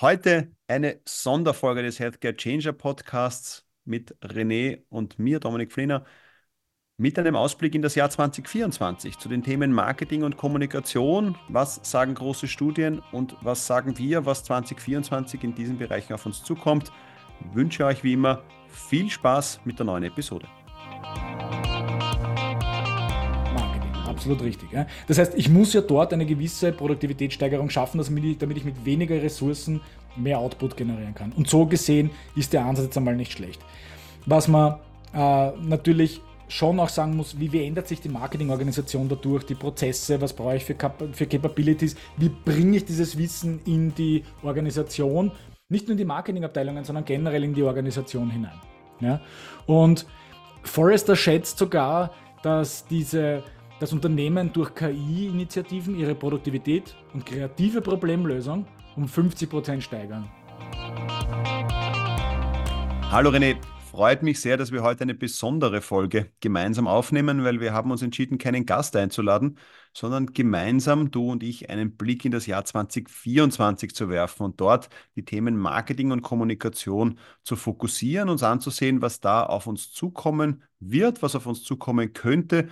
Heute eine Sonderfolge des Healthcare Changer Podcasts mit René und mir, Dominik Fliener, mit einem Ausblick in das Jahr 2024 zu den Themen Marketing und Kommunikation. Was sagen große Studien und was sagen wir, was 2024 in diesen Bereichen auf uns zukommt? Ich wünsche euch wie immer viel Spaß mit der neuen Episode. Absolut richtig. Ja. Das heißt, ich muss ja dort eine gewisse Produktivitätssteigerung schaffen, damit ich, mit weniger Ressourcen mehr Output generieren kann. Und so gesehen ist der Ansatz jetzt einmal nicht schlecht. Was man äh, natürlich schon auch sagen muss, wie, wie ändert sich die Marketingorganisation dadurch, die Prozesse, was brauche ich für, Cap für Capabilities, wie bringe ich dieses Wissen in die Organisation, nicht nur in die Marketingabteilungen, sondern generell in die Organisation hinein. Ja? Und Forrester schätzt sogar, dass diese das Unternehmen durch KI-Initiativen ihre Produktivität und kreative Problemlösung um 50% steigern. Hallo René, freut mich sehr, dass wir heute eine besondere Folge gemeinsam aufnehmen, weil wir haben uns entschieden, keinen Gast einzuladen, sondern gemeinsam, du und ich, einen Blick in das Jahr 2024 zu werfen und dort die Themen Marketing und Kommunikation zu fokussieren, uns anzusehen, was da auf uns zukommen wird, was auf uns zukommen könnte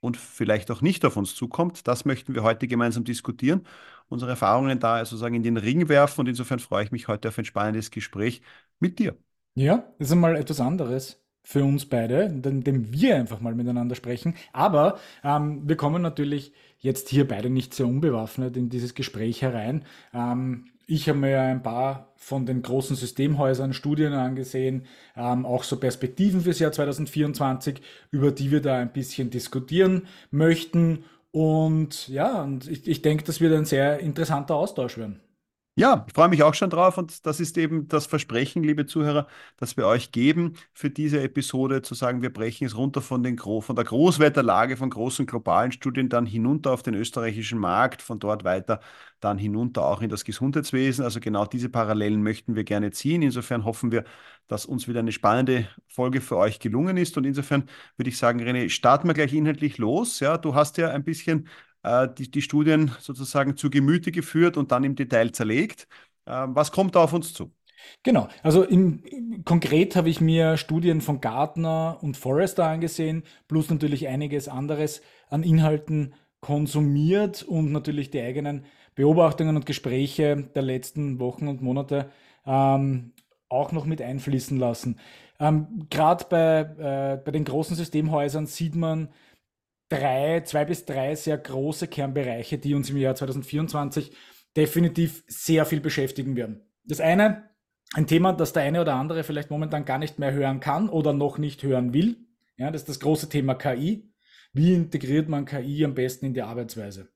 und vielleicht auch nicht auf uns zukommt. Das möchten wir heute gemeinsam diskutieren, unsere Erfahrungen da sozusagen in den Ring werfen und insofern freue ich mich heute auf ein spannendes Gespräch mit dir. Ja, das ist einmal etwas anderes für uns beide, indem wir einfach mal miteinander sprechen. Aber ähm, wir kommen natürlich jetzt hier beide nicht sehr unbewaffnet in dieses Gespräch herein. Ähm, ich habe mir ein paar von den großen Systemhäusern Studien angesehen, ähm, auch so Perspektiven fürs Jahr 2024, über die wir da ein bisschen diskutieren möchten. Und ja, und ich, ich denke, das wird ein sehr interessanter Austausch werden. Ja, ich freue mich auch schon drauf und das ist eben das Versprechen, liebe Zuhörer, das wir euch geben für diese Episode, zu sagen, wir brechen es runter von, den, von der Großwetterlage von großen globalen Studien dann hinunter auf den österreichischen Markt, von dort weiter dann hinunter auch in das Gesundheitswesen. Also genau diese Parallelen möchten wir gerne ziehen. Insofern hoffen wir, dass uns wieder eine spannende Folge für euch gelungen ist und insofern würde ich sagen, René, starten wir gleich inhaltlich los. Ja, du hast ja ein bisschen die, die Studien sozusagen zu Gemüte geführt und dann im Detail zerlegt. Äh, was kommt da auf uns zu? Genau, also im, konkret habe ich mir Studien von Gartner und Forrester angesehen, plus natürlich einiges anderes an Inhalten konsumiert und natürlich die eigenen Beobachtungen und Gespräche der letzten Wochen und Monate ähm, auch noch mit einfließen lassen. Ähm, Gerade bei, äh, bei den großen Systemhäusern sieht man, drei, zwei bis drei sehr große Kernbereiche, die uns im Jahr 2024 definitiv sehr viel beschäftigen werden. Das eine, ein Thema, das der eine oder andere vielleicht momentan gar nicht mehr hören kann oder noch nicht hören will. Ja, das ist das große Thema KI. Wie integriert man KI am besten in die Arbeitsweise?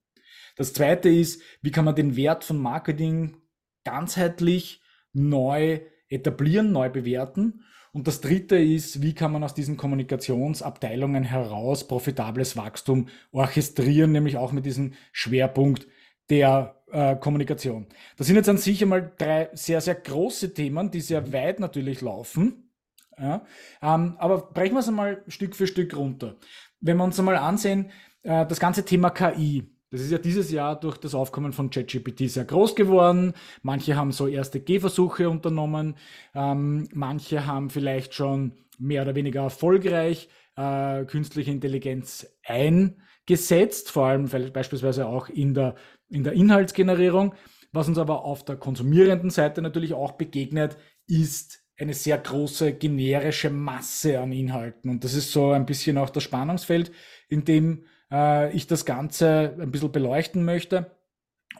Das zweite ist, wie kann man den Wert von Marketing ganzheitlich neu etablieren, neu bewerten? Und das dritte ist, wie kann man aus diesen Kommunikationsabteilungen heraus profitables Wachstum orchestrieren, nämlich auch mit diesem Schwerpunkt der äh, Kommunikation. Das sind jetzt an sich einmal drei sehr, sehr große Themen, die sehr weit natürlich laufen. Ja, ähm, aber brechen wir es einmal Stück für Stück runter. Wenn wir uns einmal ansehen, äh, das ganze Thema KI, das ist ja dieses Jahr durch das Aufkommen von ChatGPT sehr groß geworden. Manche haben so erste Gehversuche unternommen. Ähm, manche haben vielleicht schon mehr oder weniger erfolgreich äh, künstliche Intelligenz eingesetzt, vor allem beispielsweise auch in der, in der Inhaltsgenerierung. Was uns aber auf der konsumierenden Seite natürlich auch begegnet, ist eine sehr große generische Masse an Inhalten. Und das ist so ein bisschen auch das Spannungsfeld, in dem äh, ich das Ganze ein bisschen beleuchten möchte.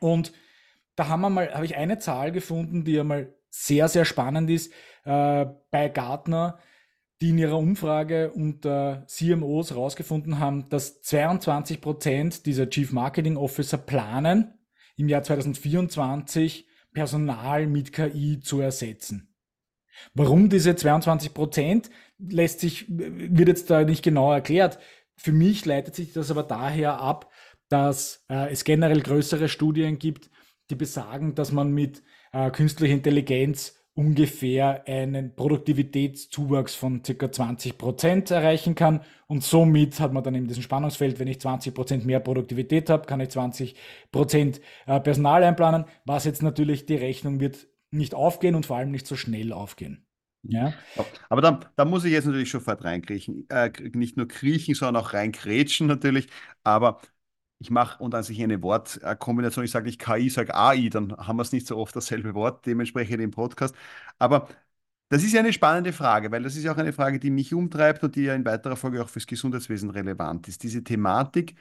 Und da haben wir mal, habe ich eine Zahl gefunden, die einmal sehr, sehr spannend ist, äh, bei Gartner, die in ihrer Umfrage unter CMOs herausgefunden haben, dass 22 Prozent dieser Chief Marketing Officer planen, im Jahr 2024 Personal mit KI zu ersetzen. Warum diese 22 Prozent lässt sich, wird jetzt da nicht genau erklärt. Für mich leitet sich das aber daher ab, dass äh, es generell größere Studien gibt, die besagen, dass man mit äh, künstlicher Intelligenz ungefähr einen Produktivitätszuwachs von ca. 20 Prozent erreichen kann. Und somit hat man dann eben diesen Spannungsfeld, wenn ich 20 Prozent mehr Produktivität habe, kann ich 20 Prozent äh, Personal einplanen, was jetzt natürlich die Rechnung wird nicht aufgehen und vor allem nicht so schnell aufgehen. Ja? Aber da, da muss ich jetzt natürlich sofort reinkriechen. Äh, nicht nur kriechen, sondern auch reinkrätschen natürlich. Aber ich mache, und als ich eine Wortkombination, ich sage nicht KI, sage AI, dann haben wir es nicht so oft dasselbe Wort, dementsprechend im Podcast. Aber das ist ja eine spannende Frage, weil das ist ja auch eine Frage, die mich umtreibt und die ja in weiterer Folge auch fürs Gesundheitswesen relevant ist. Diese Thematik,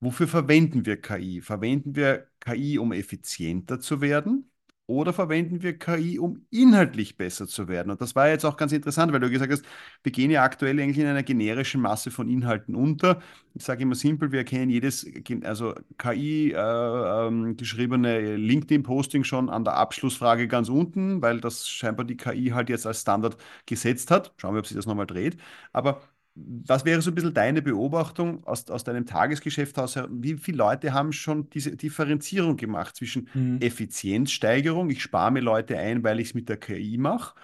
wofür verwenden wir KI? Verwenden wir KI, um effizienter zu werden? Oder verwenden wir KI, um inhaltlich besser zu werden? Und das war jetzt auch ganz interessant, weil du gesagt hast, wir gehen ja aktuell eigentlich in einer generischen Masse von Inhalten unter. Ich sage immer simpel, wir erkennen jedes, also KI äh, ähm, geschriebene LinkedIn-Posting schon an der Abschlussfrage ganz unten, weil das scheinbar die KI halt jetzt als Standard gesetzt hat. Schauen wir, ob sich das nochmal dreht. Aber was wäre so ein bisschen deine Beobachtung aus, aus deinem Tagesgeschäft aus? Wie viele Leute haben schon diese Differenzierung gemacht zwischen mhm. Effizienzsteigerung, ich spare mir Leute ein, weil ich es mit der KI mache,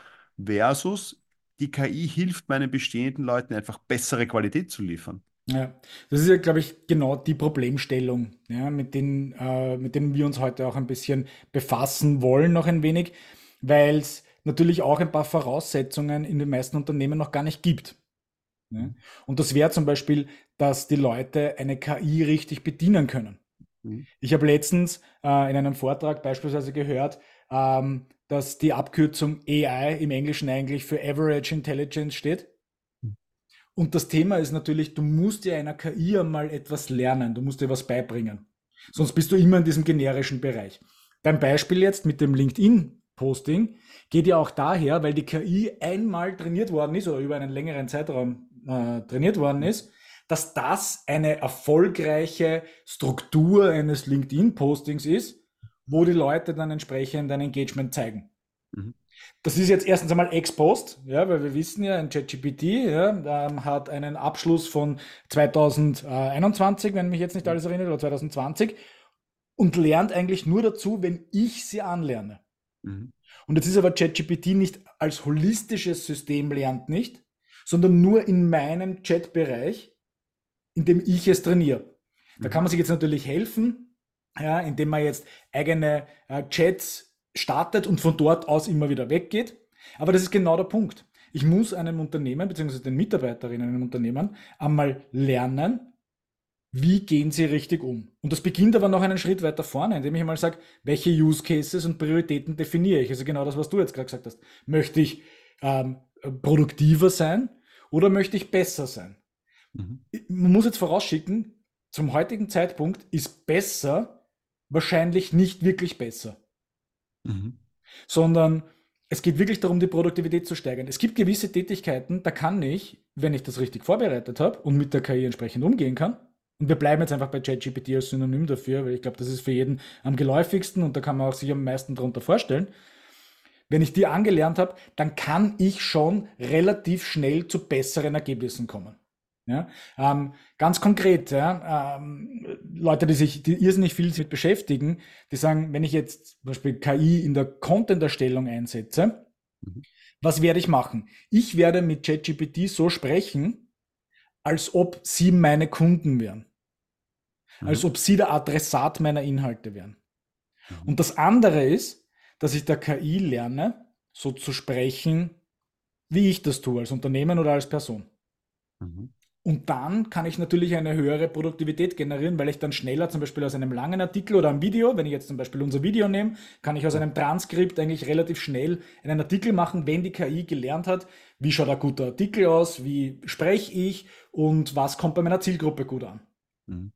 versus die KI hilft meinen bestehenden Leuten einfach bessere Qualität zu liefern? Ja, das ist ja, glaube ich, genau die Problemstellung, ja, mit, denen, äh, mit denen wir uns heute auch ein bisschen befassen wollen, noch ein wenig, weil es natürlich auch ein paar Voraussetzungen in den meisten Unternehmen noch gar nicht gibt. Ne? Und das wäre zum Beispiel, dass die Leute eine KI richtig bedienen können. Mhm. Ich habe letztens äh, in einem Vortrag beispielsweise gehört, ähm, dass die Abkürzung AI im Englischen eigentlich für Average Intelligence steht. Mhm. Und das Thema ist natürlich, du musst ja einer KI einmal etwas lernen, du musst dir was beibringen. Sonst bist du immer in diesem generischen Bereich. Beim Beispiel jetzt mit dem LinkedIn-Posting geht ja auch daher, weil die KI einmal trainiert worden ist oder über einen längeren Zeitraum äh, trainiert worden ist, dass das eine erfolgreiche Struktur eines LinkedIn-Postings ist, wo die Leute dann entsprechend ein Engagement zeigen. Mhm. Das ist jetzt erstens einmal ex post, ja, weil wir wissen ja, ein ChatGPT ja, hat einen Abschluss von 2021, wenn mich jetzt nicht alles erinnert, oder 2020 und lernt eigentlich nur dazu, wenn ich sie anlerne. Mhm. Und jetzt ist aber ChatGPT nicht als holistisches System lernt nicht, sondern nur in meinem Chatbereich, in dem ich es trainiere. Da kann man sich jetzt natürlich helfen, ja, indem man jetzt eigene äh, Chats startet und von dort aus immer wieder weggeht. Aber das ist genau der Punkt. Ich muss einem Unternehmen bzw. den Mitarbeiterinnen im Unternehmen einmal lernen, wie gehen sie richtig um. Und das beginnt aber noch einen Schritt weiter vorne, indem ich einmal sage, welche Use Cases und Prioritäten definiere ich. Also genau das, was du jetzt gerade gesagt hast. Möchte ich ähm, produktiver sein? Oder möchte ich besser sein? Mhm. Man muss jetzt vorausschicken, zum heutigen Zeitpunkt ist besser wahrscheinlich nicht wirklich besser. Mhm. Sondern es geht wirklich darum, die Produktivität zu steigern. Es gibt gewisse Tätigkeiten, da kann ich, wenn ich das richtig vorbereitet habe und mit der KI entsprechend umgehen kann, und wir bleiben jetzt einfach bei ChatGPT als Synonym dafür, weil ich glaube, das ist für jeden am geläufigsten und da kann man auch sich am meisten darunter vorstellen wenn ich die angelernt habe, dann kann ich schon relativ schnell zu besseren Ergebnissen kommen. Ja, ähm, ganz konkret, ja, ähm, Leute, die sich die irrsinnig viel damit beschäftigen, die sagen, wenn ich jetzt zum Beispiel KI in der Content-Erstellung einsetze, mhm. was werde ich machen? Ich werde mit ChatGPT so sprechen, als ob sie meine Kunden wären. Mhm. Als ob sie der Adressat meiner Inhalte wären. Mhm. Und das andere ist, dass ich der KI lerne, so zu sprechen, wie ich das tue, als Unternehmen oder als Person. Mhm. Und dann kann ich natürlich eine höhere Produktivität generieren, weil ich dann schneller zum Beispiel aus einem langen Artikel oder einem Video, wenn ich jetzt zum Beispiel unser Video nehme, kann ich aus einem Transkript eigentlich relativ schnell einen Artikel machen, wenn die KI gelernt hat, wie schaut ein guter Artikel aus, wie spreche ich und was kommt bei meiner Zielgruppe gut an. Mhm.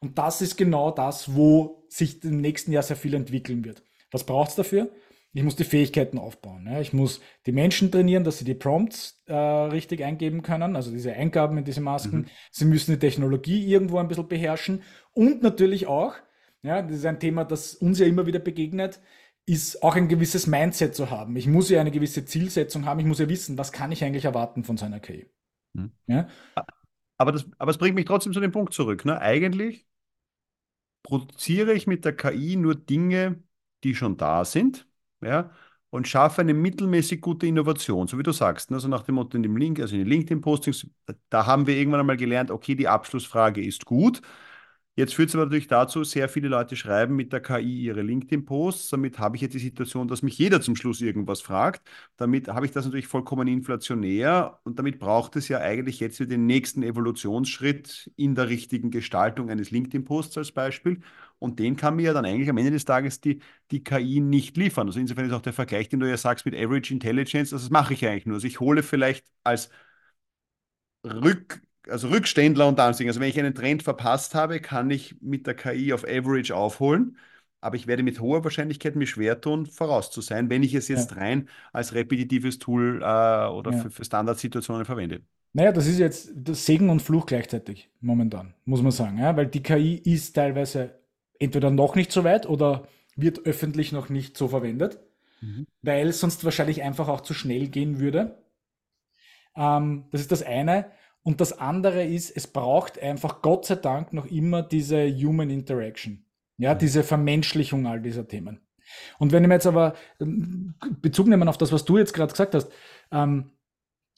Und das ist genau das, wo sich im nächsten Jahr sehr viel entwickeln wird. Was braucht es dafür? Ich muss die Fähigkeiten aufbauen. Ja. Ich muss die Menschen trainieren, dass sie die Prompts äh, richtig eingeben können, also diese Eingaben in diese Masken. Mhm. Sie müssen die Technologie irgendwo ein bisschen beherrschen. Und natürlich auch, ja, das ist ein Thema, das uns ja immer wieder begegnet, ist auch ein gewisses Mindset zu haben. Ich muss ja eine gewisse Zielsetzung haben. Ich muss ja wissen, was kann ich eigentlich erwarten von seiner KI. Mhm. Ja? Aber, das, aber es bringt mich trotzdem zu dem Punkt zurück. Ne? Eigentlich produziere ich mit der KI nur Dinge, die schon da sind, ja, und schaffe eine mittelmäßig gute Innovation, so wie du sagst. Ne? Also nach dem Motto in dem Link, also in den LinkedIn-Postings, da haben wir irgendwann einmal gelernt, okay, die Abschlussfrage ist gut. Jetzt führt es aber natürlich dazu, sehr viele Leute schreiben mit der KI ihre LinkedIn-Posts. Damit habe ich jetzt die Situation, dass mich jeder zum Schluss irgendwas fragt. Damit habe ich das natürlich vollkommen inflationär und damit braucht es ja eigentlich jetzt wieder den nächsten Evolutionsschritt in der richtigen Gestaltung eines LinkedIn-Posts als Beispiel. Und den kann mir ja dann eigentlich am Ende des Tages die, die KI nicht liefern. Also insofern ist auch der Vergleich, den du ja sagst mit Average Intelligence, also das mache ich eigentlich nur. Also ich hole vielleicht als Rück also Rückständler und Anführungszeichen. Also wenn ich einen Trend verpasst habe, kann ich mit der KI auf Average aufholen. Aber ich werde mit hoher Wahrscheinlichkeit mir schwer tun, voraus zu sein, wenn ich es jetzt ja. rein als repetitives Tool äh, oder ja. für, für Standardsituationen verwende. Naja, das ist jetzt das Segen und Fluch gleichzeitig momentan, muss man sagen. Ja? Weil die KI ist teilweise entweder noch nicht so weit oder wird öffentlich noch nicht so verwendet, mhm. weil es sonst wahrscheinlich einfach auch zu schnell gehen würde. Ähm, das ist das eine. Und das andere ist, es braucht einfach Gott sei Dank noch immer diese Human Interaction. Ja, mhm. diese Vermenschlichung all dieser Themen. Und wenn wir jetzt aber Bezug nehmen auf das, was du jetzt gerade gesagt hast, ähm,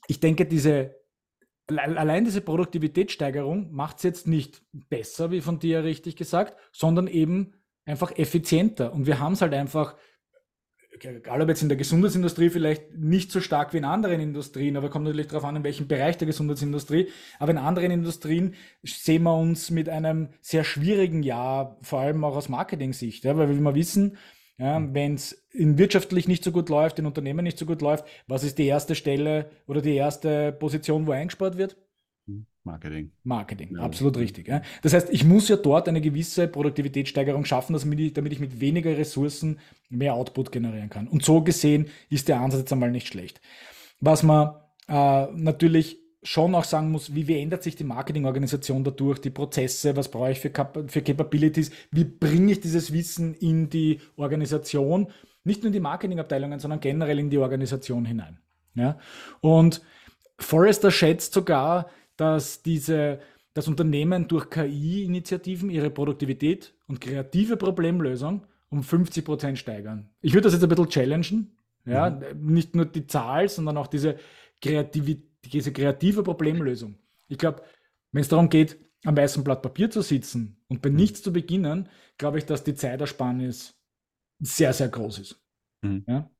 ich denke, diese allein diese Produktivitätssteigerung macht es jetzt nicht besser, wie von dir richtig gesagt, sondern eben einfach effizienter. Und wir haben es halt einfach egal ob jetzt in der Gesundheitsindustrie vielleicht nicht so stark wie in anderen Industrien, aber kommt natürlich darauf an, in welchem Bereich der Gesundheitsindustrie. Aber in anderen Industrien sehen wir uns mit einem sehr schwierigen Jahr, vor allem auch aus Marketing-Sicht, ja, weil wie wir wissen, ja, mhm. wenn es in wirtschaftlich nicht so gut läuft, in Unternehmen nicht so gut läuft, was ist die erste Stelle oder die erste Position, wo eingespart wird? Marketing. Marketing, ja. absolut richtig. Ja. Das heißt, ich muss ja dort eine gewisse Produktivitätssteigerung schaffen, damit ich, mit weniger Ressourcen mehr Output generieren kann. Und so gesehen ist der Ansatz jetzt einmal nicht schlecht. Was man äh, natürlich schon auch sagen muss, wie, wie ändert sich die Marketingorganisation dadurch, die Prozesse, was brauche ich für, Cap für Capabilities, wie bringe ich dieses Wissen in die Organisation, nicht nur in die Marketingabteilungen, sondern generell in die Organisation hinein. Ja? Und Forrester schätzt sogar, dass diese, das Unternehmen durch KI-Initiativen ihre Produktivität und kreative Problemlösung um 50 Prozent steigern. Ich würde das jetzt ein bisschen challengen. Ja, mhm. nicht nur die Zahl, sondern auch diese, Kreativ diese kreative Problemlösung. Ich glaube, wenn es darum geht, am weißen Blatt Papier zu sitzen und bei mhm. nichts zu beginnen, glaube ich, dass die Zeitersparnis sehr, sehr groß ist. Mhm. Ja?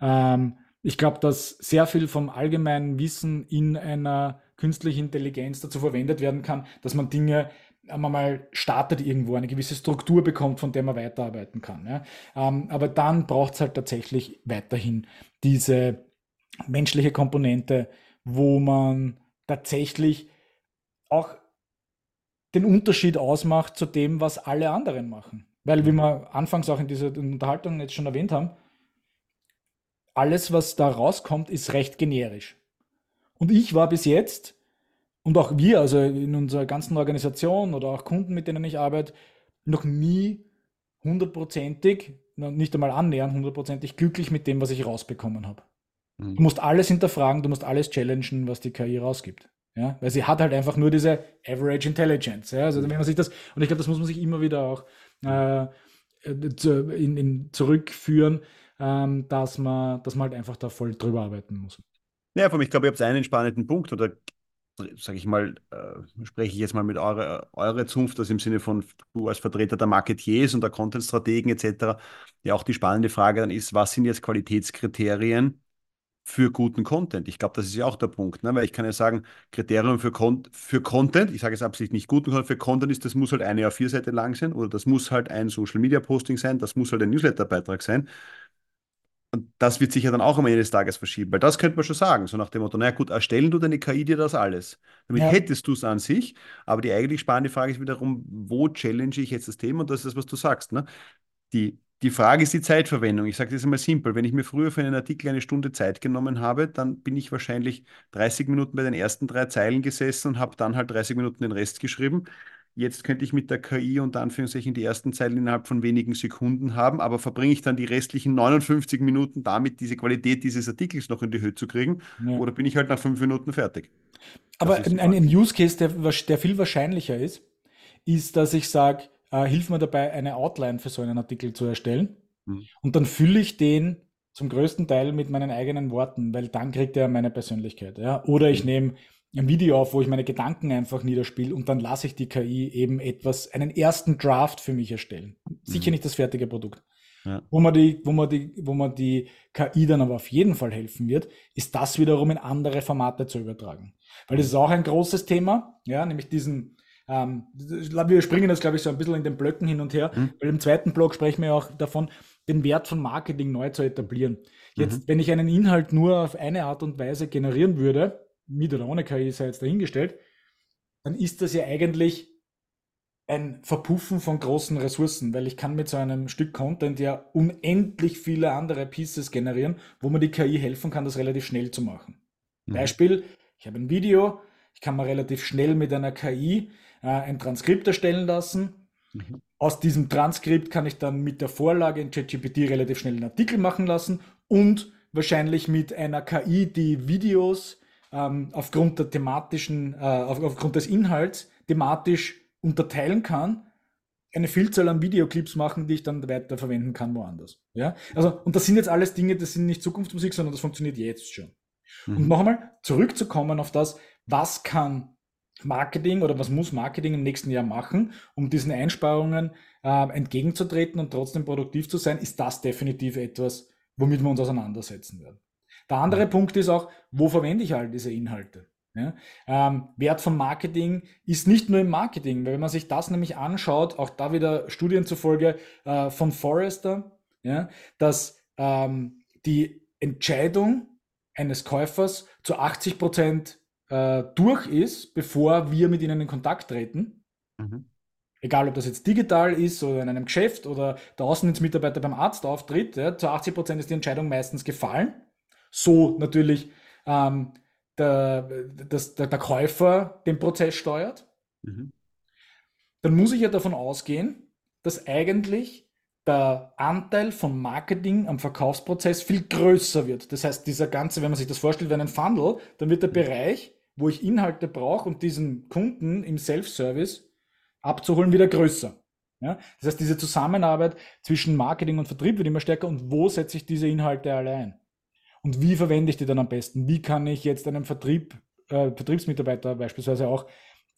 Ähm, ich glaube, dass sehr viel vom allgemeinen Wissen in einer künstliche Intelligenz dazu verwendet werden kann, dass man Dinge einmal mal startet irgendwo, eine gewisse Struktur bekommt, von der man weiterarbeiten kann. Ja. Ähm, aber dann braucht es halt tatsächlich weiterhin diese menschliche Komponente, wo man tatsächlich auch den Unterschied ausmacht zu dem, was alle anderen machen. Weil, wie wir anfangs auch in dieser Unterhaltung jetzt schon erwähnt haben, alles, was da rauskommt, ist recht generisch. Und ich war bis jetzt, und auch wir, also in unserer ganzen Organisation oder auch Kunden, mit denen ich arbeite, noch nie hundertprozentig, nicht einmal annähernd hundertprozentig glücklich mit dem, was ich rausbekommen habe. Mhm. Du musst alles hinterfragen, du musst alles challengen, was die KI rausgibt. Ja, weil sie hat halt einfach nur diese Average Intelligence. Ja, also wenn man sich das, und ich glaube, das muss man sich immer wieder auch äh, in, in zurückführen, ähm, dass, man, dass man halt einfach da voll drüber arbeiten muss. Ja, von ich glaube, ihr habt einen spannenden Punkt oder sage ich mal, äh, spreche ich jetzt mal mit eurer, eure Zunft, das im Sinne von du als Vertreter der Marketiers und der Content-Strategen etc. Ja, auch die spannende Frage dann ist, was sind jetzt Qualitätskriterien für guten Content? Ich glaube, das ist ja auch der Punkt, ne? weil ich kann ja sagen, Kriterium für, Con für Content, ich sage jetzt absichtlich nicht guten Content, für Content ist, das muss halt eine A4-Seite lang sein oder das muss halt ein Social-Media-Posting sein, das muss halt ein Newsletter-Beitrag sein. Und das wird sich ja dann auch am Ende des Tages verschieben, weil das könnte man schon sagen, so nach dem Motto, naja gut, erstellen du deine KI dir das alles. Damit ja. hättest du es an sich, aber die eigentlich spannende Frage ist wiederum, wo challenge ich jetzt das Thema? Und das ist das, was du sagst. Ne? Die, die Frage ist die Zeitverwendung. Ich sage das einmal simpel. Wenn ich mir früher für einen Artikel eine Stunde Zeit genommen habe, dann bin ich wahrscheinlich 30 Minuten bei den ersten drei Zeilen gesessen und habe dann halt 30 Minuten den Rest geschrieben. Jetzt könnte ich mit der KI unter Anführungszeichen die ersten Zeilen innerhalb von wenigen Sekunden haben, aber verbringe ich dann die restlichen 59 Minuten damit, diese Qualität dieses Artikels noch in die Höhe zu kriegen? Ja. Oder bin ich halt nach fünf Minuten fertig? Aber ein, ein, Use Case, der, der, viel wahrscheinlicher ist, ist, dass ich sage, äh, hilf mir dabei, eine Outline für so einen Artikel zu erstellen. Hm. Und dann fülle ich den zum größten Teil mit meinen eigenen Worten, weil dann kriegt er meine Persönlichkeit. Ja? Oder ich hm. nehme ein Video auf, wo ich meine Gedanken einfach niederspiele und dann lasse ich die KI eben etwas, einen ersten Draft für mich erstellen. Sicher mhm. nicht das fertige Produkt. Ja. Wo, man die, wo, man die, wo man die KI dann aber auf jeden Fall helfen wird, ist das wiederum in andere Formate zu übertragen. Weil das ist auch ein großes Thema, ja, nämlich diesen, ähm, wir springen jetzt, glaube ich, so ein bisschen in den Blöcken hin und her, mhm. weil im zweiten Block sprechen wir auch davon, den Wert von Marketing neu zu etablieren. Jetzt, mhm. wenn ich einen Inhalt nur auf eine Art und Weise generieren würde, mit oder ohne KI sei jetzt dahingestellt, dann ist das ja eigentlich ein Verpuffen von großen Ressourcen, weil ich kann mit so einem Stück Content ja unendlich viele andere Pieces generieren, wo man die KI helfen kann, das relativ schnell zu machen. Mhm. Beispiel, ich habe ein Video, ich kann mir relativ schnell mit einer KI äh, ein Transkript erstellen lassen. Mhm. Aus diesem Transkript kann ich dann mit der Vorlage in ChatGPT relativ schnell einen Artikel machen lassen und wahrscheinlich mit einer KI, die Videos ähm, aufgrund der thematischen, äh, auf, aufgrund des Inhalts thematisch unterteilen kann, eine Vielzahl an Videoclips machen, die ich dann weiter verwenden kann woanders. Ja, also, und das sind jetzt alles Dinge, das sind nicht Zukunftsmusik, sondern das funktioniert jetzt schon. Mhm. Und noch einmal zurückzukommen auf das, was kann Marketing oder was muss Marketing im nächsten Jahr machen, um diesen Einsparungen äh, entgegenzutreten und trotzdem produktiv zu sein, ist das definitiv etwas, womit wir uns auseinandersetzen werden. Der andere. Punkt ist auch, wo verwende ich all diese Inhalte? Ja? Ähm, Wert von Marketing ist nicht nur im Marketing, weil wenn man sich das nämlich anschaut, auch da wieder Studien zufolge äh, von Forrester, ja, dass ähm, die Entscheidung eines Käufers zu 80 Prozent äh, durch ist, bevor wir mit ihnen in Kontakt treten. Mhm. Egal, ob das jetzt digital ist oder in einem Geschäft oder der Außendienstmitarbeiter beim Arzt auftritt, ja, zu 80 Prozent ist die Entscheidung meistens gefallen. So natürlich ähm, der, dass der, der Käufer den Prozess steuert, mhm. dann muss ich ja davon ausgehen, dass eigentlich der Anteil von Marketing am Verkaufsprozess viel größer wird. Das heißt, dieser ganze, wenn man sich das vorstellt, wie ein Funnel, dann wird der mhm. Bereich, wo ich Inhalte brauche und diesen Kunden im Self-Service abzuholen, wieder größer. Ja? Das heißt, diese Zusammenarbeit zwischen Marketing und Vertrieb wird immer stärker und wo setze ich diese Inhalte alle ein? Und wie verwende ich die dann am besten? Wie kann ich jetzt einem Vertrieb, äh, Vertriebsmitarbeiter beispielsweise auch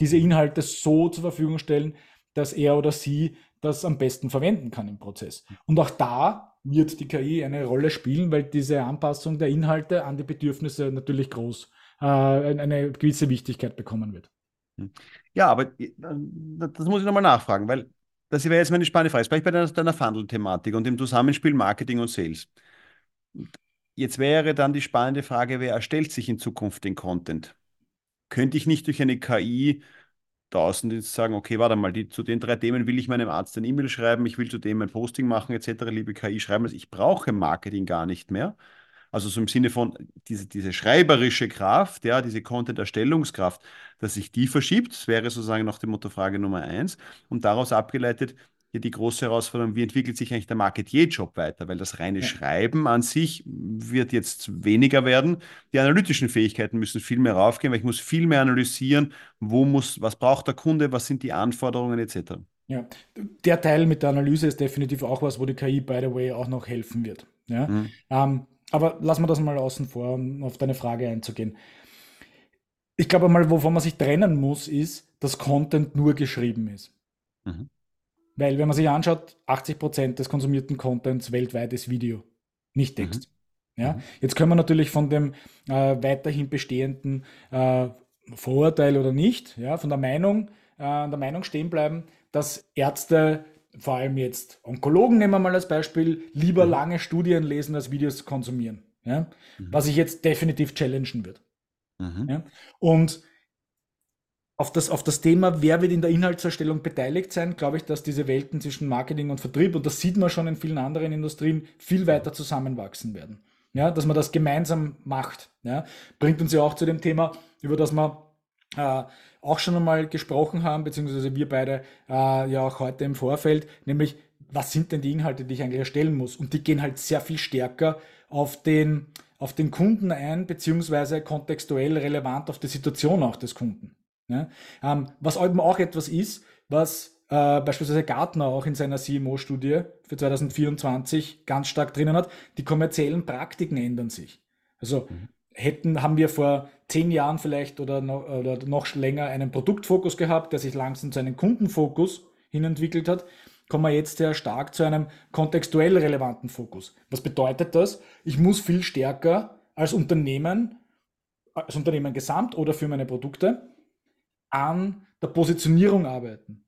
diese Inhalte so zur Verfügung stellen, dass er oder sie das am besten verwenden kann im Prozess? Und auch da wird die KI eine Rolle spielen, weil diese Anpassung der Inhalte an die Bedürfnisse natürlich groß äh, eine gewisse Wichtigkeit bekommen wird. Hm. Ja, aber äh, das muss ich nochmal nachfragen, weil das wäre jetzt meine spannende Frage. Jetzt bei deiner, deiner Funnel-Thematik und dem Zusammenspiel Marketing und Sales. Jetzt wäre dann die spannende Frage, wer erstellt sich in Zukunft den Content? Könnte ich nicht durch eine KI da außen jetzt sagen, okay, warte mal, die, zu den drei Themen will ich meinem Arzt ein E-Mail schreiben, ich will zu dem ein Posting machen, etc., liebe KI, schreiben das, ich brauche Marketing gar nicht mehr. Also so im Sinne von diese, diese schreiberische Kraft, ja, diese Content-Erstellungskraft, dass sich die verschiebt, das wäre sozusagen noch die Motto-Frage Nummer eins. Und daraus abgeleitet, hier die große Herausforderung, wie entwickelt sich eigentlich der Marketier-Job weiter? Weil das reine ja. Schreiben an sich wird jetzt weniger werden. Die analytischen Fähigkeiten müssen viel mehr raufgehen, weil ich muss viel mehr analysieren, wo muss, was braucht der Kunde, was sind die Anforderungen etc. Ja, der Teil mit der Analyse ist definitiv auch was, wo die KI, by the way, auch noch helfen wird. Ja? Mhm. Ähm, aber lassen wir das mal außen vor, um auf deine Frage einzugehen. Ich glaube mal, wovon man sich trennen muss, ist, dass Content nur geschrieben ist. Mhm. Weil, wenn man sich anschaut, 80% des konsumierten Contents weltweit ist Video, nicht mhm. Text. Mhm. Ja? Jetzt können wir natürlich von dem äh, weiterhin bestehenden äh, Vorurteil oder nicht, ja, von der Meinung, äh, der Meinung stehen bleiben, dass Ärzte, vor allem jetzt Onkologen nehmen wir mal als Beispiel, lieber mhm. lange Studien lesen als Videos konsumieren. Ja? Mhm. Was ich jetzt definitiv challengen wird. Mhm. Ja? Und auf das, auf das Thema, wer wird in der Inhaltserstellung beteiligt sein, glaube ich, dass diese Welten zwischen Marketing und Vertrieb, und das sieht man schon in vielen anderen Industrien, viel weiter zusammenwachsen werden. Ja, dass man das gemeinsam macht. Ja, bringt uns ja auch zu dem Thema, über das wir äh, auch schon einmal gesprochen haben, beziehungsweise wir beide äh, ja auch heute im Vorfeld, nämlich was sind denn die Inhalte, die ich eigentlich erstellen muss? Und die gehen halt sehr viel stärker auf den, auf den Kunden ein, beziehungsweise kontextuell relevant auf die Situation auch des Kunden. Ja? Ähm, was eben auch etwas ist, was äh, beispielsweise Gartner auch in seiner CMO-Studie für 2024 ganz stark drinnen hat, die kommerziellen Praktiken ändern sich. Also mhm. hätten, haben wir vor zehn Jahren vielleicht oder noch, oder noch länger einen Produktfokus gehabt, der sich langsam zu einem Kundenfokus hinentwickelt hat, kommen wir jetzt sehr stark zu einem kontextuell relevanten Fokus. Was bedeutet das? Ich muss viel stärker als Unternehmen, als Unternehmen gesamt oder für meine Produkte an der Positionierung arbeiten.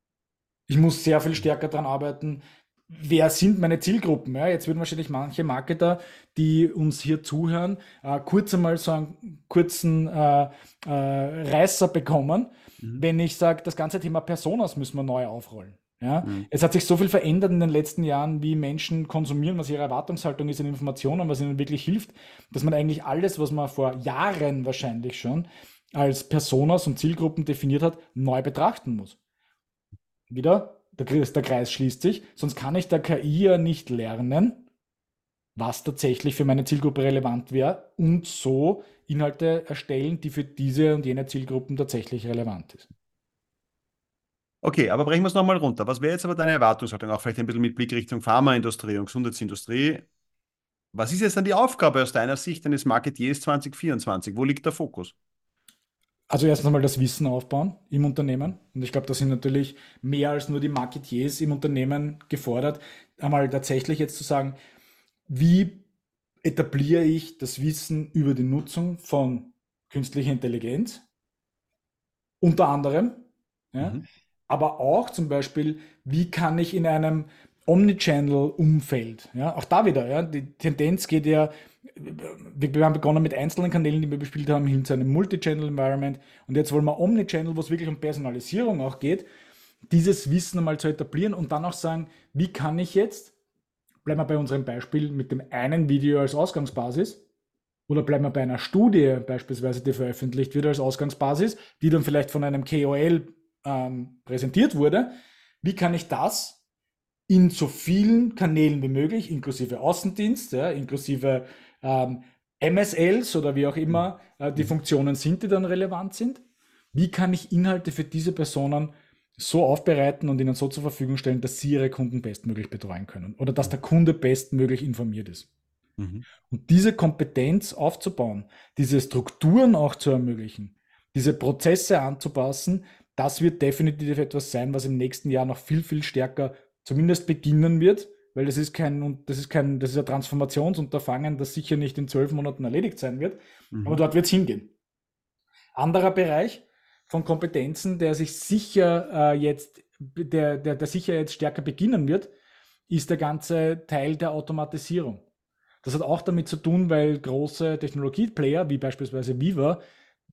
Ich muss sehr viel stärker daran arbeiten, wer sind meine Zielgruppen? Ja, jetzt würden wahrscheinlich manche Marketer, die uns hier zuhören, äh, kurz einmal so einen kurzen äh, äh, Reißer bekommen, mhm. wenn ich sage, das ganze Thema Personas müssen wir neu aufrollen. Ja? Mhm. Es hat sich so viel verändert in den letzten Jahren, wie Menschen konsumieren, was ihre Erwartungshaltung ist in Informationen, was ihnen wirklich hilft, dass man eigentlich alles, was man vor Jahren wahrscheinlich schon als Personas und Zielgruppen definiert hat, neu betrachten muss. Wieder, der, der Kreis schließt sich, sonst kann ich der KI ja nicht lernen, was tatsächlich für meine Zielgruppe relevant wäre und so Inhalte erstellen, die für diese und jene Zielgruppen tatsächlich relevant ist. Okay, aber brechen wir es nochmal runter. Was wäre jetzt aber deine Erwartungshaltung, auch vielleicht ein bisschen mit Blick Richtung Pharmaindustrie und Gesundheitsindustrie? Was ist jetzt dann die Aufgabe aus deiner Sicht eines Marketiers 2024? Wo liegt der Fokus? Also erstens einmal das Wissen aufbauen im Unternehmen. Und ich glaube, da sind natürlich mehr als nur die Marketiers im Unternehmen gefordert, einmal tatsächlich jetzt zu sagen, wie etabliere ich das Wissen über die Nutzung von künstlicher Intelligenz? Unter anderem. Ja? Mhm aber auch zum Beispiel, wie kann ich in einem Omnichannel-Umfeld, ja, auch da wieder, ja, die Tendenz geht ja, wir haben begonnen mit einzelnen Kanälen, die wir bespielt haben, hin zu einem Multichannel-Environment und jetzt wollen wir Omnichannel, wo es wirklich um Personalisierung auch geht, dieses Wissen einmal zu etablieren und dann auch sagen, wie kann ich jetzt, bleiben wir bei unserem Beispiel mit dem einen Video als Ausgangsbasis, oder bleiben wir bei einer Studie beispielsweise, die veröffentlicht wird als Ausgangsbasis, die dann vielleicht von einem KOL ähm, präsentiert wurde, wie kann ich das in so vielen Kanälen wie möglich, inklusive Außendienst, ja, inklusive ähm, MSLs oder wie auch immer äh, die Funktionen sind, die dann relevant sind, wie kann ich Inhalte für diese Personen so aufbereiten und ihnen so zur Verfügung stellen, dass sie ihre Kunden bestmöglich betreuen können oder dass der Kunde bestmöglich informiert ist. Mhm. Und diese Kompetenz aufzubauen, diese Strukturen auch zu ermöglichen, diese Prozesse anzupassen, das wird definitiv etwas sein, was im nächsten Jahr noch viel, viel stärker zumindest beginnen wird, weil das ist kein, das ist kein, das ist ein Transformationsunterfangen, das sicher nicht in zwölf Monaten erledigt sein wird, mhm. aber dort wird es hingehen. Anderer Bereich von Kompetenzen, der sich sicher äh, jetzt, der, der, der sicher jetzt stärker beginnen wird, ist der ganze Teil der Automatisierung. Das hat auch damit zu tun, weil große Technologieplayer wie beispielsweise Viva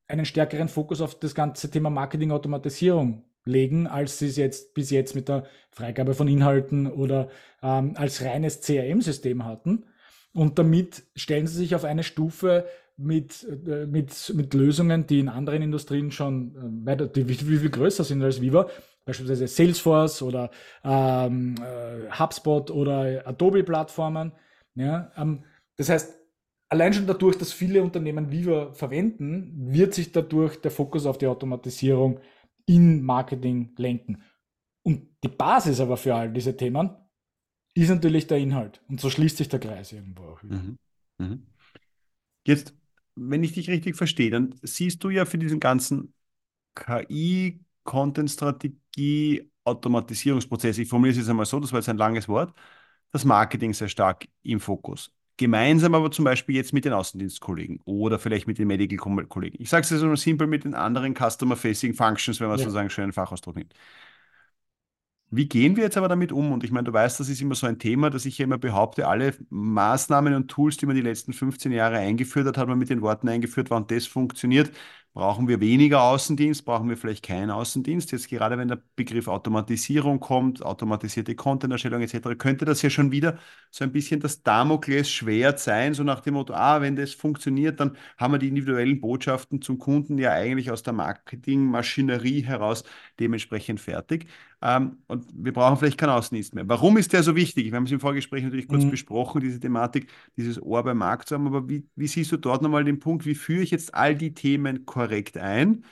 einen stärkeren Fokus auf das ganze Thema Marketing-Automatisierung legen, als sie es jetzt bis jetzt mit der Freigabe von Inhalten oder ähm, als reines CRM-System hatten. Und damit stellen sie sich auf eine Stufe mit, äh, mit, mit Lösungen, die in anderen Industrien schon äh, weiter, die viel, viel größer sind als Viva, beispielsweise Salesforce oder ähm, äh, HubSpot oder Adobe-Plattformen. Ja, ähm, das heißt, allein schon dadurch, dass viele Unternehmen Viva verwenden, wird sich dadurch der Fokus auf die Automatisierung in Marketing lenken. Und die Basis aber für all diese Themen ist natürlich der Inhalt. Und so schließt sich der Kreis irgendwo auch wieder. Mhm. Mhm. Jetzt, wenn ich dich richtig verstehe, dann siehst du ja für diesen ganzen KI, Content-Strategie, Automatisierungsprozess, ich formuliere es jetzt einmal so, das war jetzt ein langes Wort, das Marketing sehr stark im Fokus. Gemeinsam aber zum Beispiel jetzt mit den Außendienstkollegen oder vielleicht mit den Medical-Kollegen. Ich sage es jetzt nur simpel mit den anderen Customer-Facing Functions, wenn man ja. sozusagen schön einen Fachausdruck nimmt. Wie gehen wir jetzt aber damit um? Und ich meine, du weißt, das ist immer so ein Thema, dass ich ja immer behaupte, alle Maßnahmen und Tools, die man die letzten 15 Jahre eingeführt hat, hat man mit den Worten eingeführt, wann das funktioniert, Brauchen wir weniger Außendienst? Brauchen wir vielleicht keinen Außendienst? Jetzt gerade wenn der Begriff Automatisierung kommt, automatisierte Content-Erstellung etc., könnte das ja schon wieder so ein bisschen das Damoklesschwert sein, so nach dem Motto, ah, wenn das funktioniert, dann haben wir die individuellen Botschaften zum Kunden ja eigentlich aus der Marketingmaschinerie heraus dementsprechend fertig. Ähm, und wir brauchen vielleicht keinen Außendienst mehr. Warum ist der so wichtig? Wir haben es im Vorgespräch natürlich kurz mhm. besprochen, diese Thematik, dieses Ohr beim Markt zu haben. Aber wie, wie siehst du dort nochmal den Punkt, wie führe ich jetzt all die Themen korrekt ein?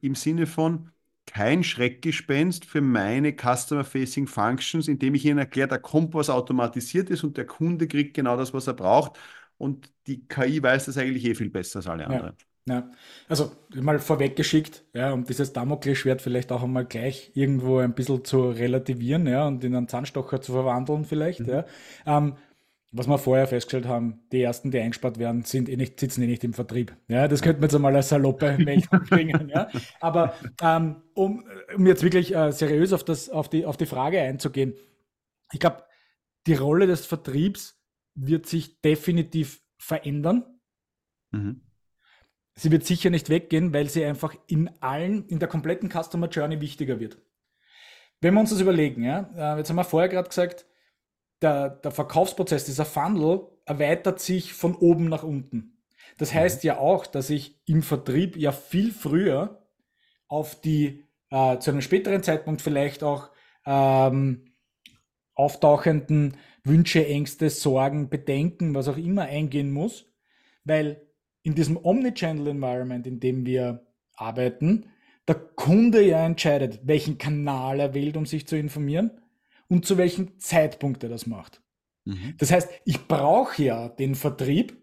Im Sinne von, kein Schreckgespenst für meine Customer-Facing Functions, indem ich ihnen erkläre, da kommt was automatisiert ist und der Kunde kriegt genau das, was er braucht und die KI weiß das eigentlich eh viel besser als alle anderen. ja. Also mal vorweggeschickt, ja, um dieses Damoklesschwert vielleicht auch einmal gleich irgendwo ein bisschen zu relativieren, ja, und in einen Zahnstocher zu verwandeln vielleicht, Mhm. ja. Ähm, was wir vorher festgestellt haben, die ersten, die eingespart werden, sind eh nicht, sitzen eh nicht im Vertrieb. Ja, das könnte man jetzt einmal als saloppe Meldung bringen. Ja. Aber ähm, um, um jetzt wirklich äh, seriös auf, das, auf, die, auf die Frage einzugehen, ich glaube, die Rolle des Vertriebs wird sich definitiv verändern. Mhm. Sie wird sicher nicht weggehen, weil sie einfach in allen, in der kompletten Customer Journey wichtiger wird. Wenn wir uns das überlegen, ja, äh, jetzt haben wir vorher gerade gesagt, der, der Verkaufsprozess, dieser Funnel erweitert sich von oben nach unten. Das heißt ja auch, dass ich im Vertrieb ja viel früher auf die, äh, zu einem späteren Zeitpunkt vielleicht auch ähm, auftauchenden Wünsche, Ängste, Sorgen, Bedenken, was auch immer eingehen muss, weil in diesem Omnichannel-Environment, in dem wir arbeiten, der Kunde ja entscheidet, welchen Kanal er wählt, um sich zu informieren und zu welchem Zeitpunkt er das macht. Mhm. Das heißt, ich brauche ja den Vertrieb,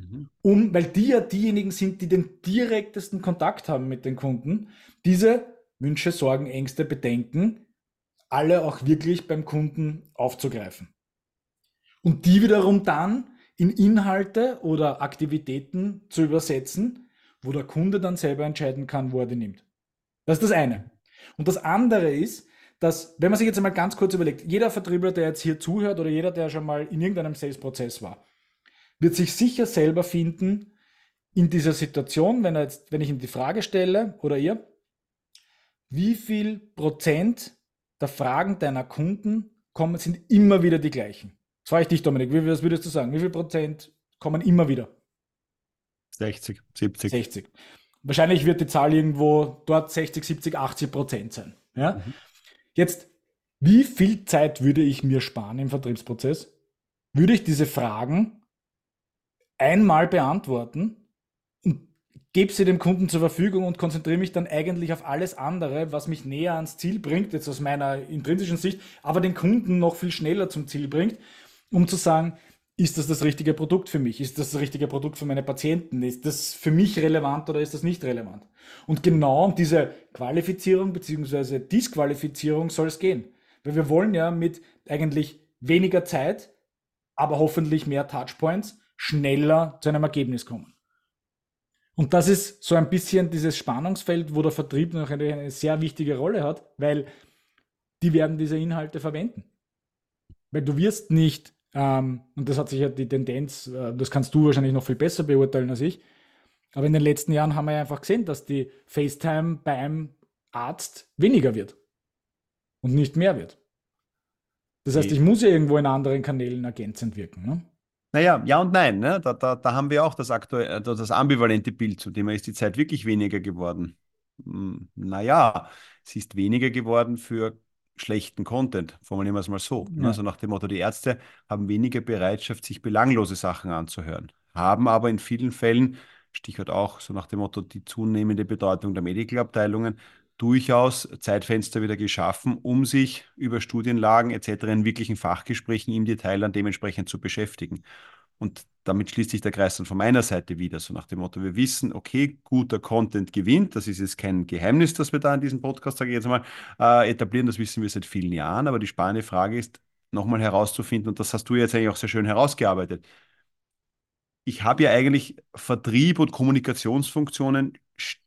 Mhm. um, weil die ja diejenigen sind, die den direktesten Kontakt haben mit den Kunden, diese Wünsche, Sorgen, Ängste, Bedenken alle auch wirklich beim Kunden aufzugreifen. Und die wiederum dann in Inhalte oder Aktivitäten zu übersetzen, wo der Kunde dann selber entscheiden kann, wo er die nimmt. Das ist das eine. Und das andere ist, dass, wenn man sich jetzt einmal ganz kurz überlegt, jeder Vertriebler, der jetzt hier zuhört oder jeder, der schon mal in irgendeinem Sales-Prozess war, wird sich sicher selber finden in dieser Situation, wenn, er jetzt, wenn ich ihm die Frage stelle oder ihr, wie viel Prozent der Fragen deiner Kunden kommen, sind immer wieder die gleichen. Frage ich dich, Dominik, wie, was würdest du sagen? Wie viel Prozent kommen immer wieder? 60, 70. 60. Wahrscheinlich wird die Zahl irgendwo dort 60, 70, 80 Prozent sein. Ja? Mhm. Jetzt, wie viel Zeit würde ich mir sparen im Vertriebsprozess? Würde ich diese Fragen einmal beantworten und gebe sie dem Kunden zur Verfügung und konzentriere mich dann eigentlich auf alles andere, was mich näher ans Ziel bringt, jetzt aus meiner intrinsischen Sicht, aber den Kunden noch viel schneller zum Ziel bringt, um zu sagen, ist das das richtige Produkt für mich? Ist das das richtige Produkt für meine Patienten? Ist das für mich relevant oder ist das nicht relevant? Und genau um diese Qualifizierung bzw. Disqualifizierung soll es gehen. Weil wir wollen ja mit eigentlich weniger Zeit, aber hoffentlich mehr Touchpoints schneller zu einem Ergebnis kommen. Und das ist so ein bisschen dieses Spannungsfeld, wo der Vertrieb noch eine, eine sehr wichtige Rolle hat, weil die werden diese Inhalte verwenden. Weil du wirst nicht, ähm, und das hat sich ja die Tendenz, äh, das kannst du wahrscheinlich noch viel besser beurteilen als ich, aber in den letzten Jahren haben wir ja einfach gesehen, dass die FaceTime beim Arzt weniger wird und nicht mehr wird. Das heißt, ich muss ja irgendwo in anderen Kanälen ergänzend wirken. Ne? Naja, ja und nein. Ne? Da, da, da haben wir auch das, aktuell, äh, das ambivalente Bild. Zu dem ist die Zeit wirklich weniger geworden. Hm, Naja, sie ist weniger geworden für schlechten Content, formulieren wir es mal so. Ne? Ja. Also nach dem Motto, die Ärzte haben weniger Bereitschaft, sich belanglose Sachen anzuhören, haben aber in vielen Fällen, Stichwort auch so nach dem Motto, die zunehmende Bedeutung der Medical-Abteilungen, durchaus Zeitfenster wieder geschaffen, um sich über Studienlagen etc. in wirklichen Fachgesprächen im Detail dann dementsprechend zu beschäftigen. Und damit schließt sich der Kreis dann von meiner Seite wieder, so nach dem Motto, wir wissen, okay, guter Content gewinnt, das ist jetzt kein Geheimnis, das wir da in diesem Podcast, sage ich jetzt mal, äh, etablieren, das wissen wir seit vielen Jahren, aber die spannende Frage ist, nochmal herauszufinden, und das hast du jetzt eigentlich auch sehr schön herausgearbeitet, ich habe ja eigentlich Vertrieb und Kommunikationsfunktionen,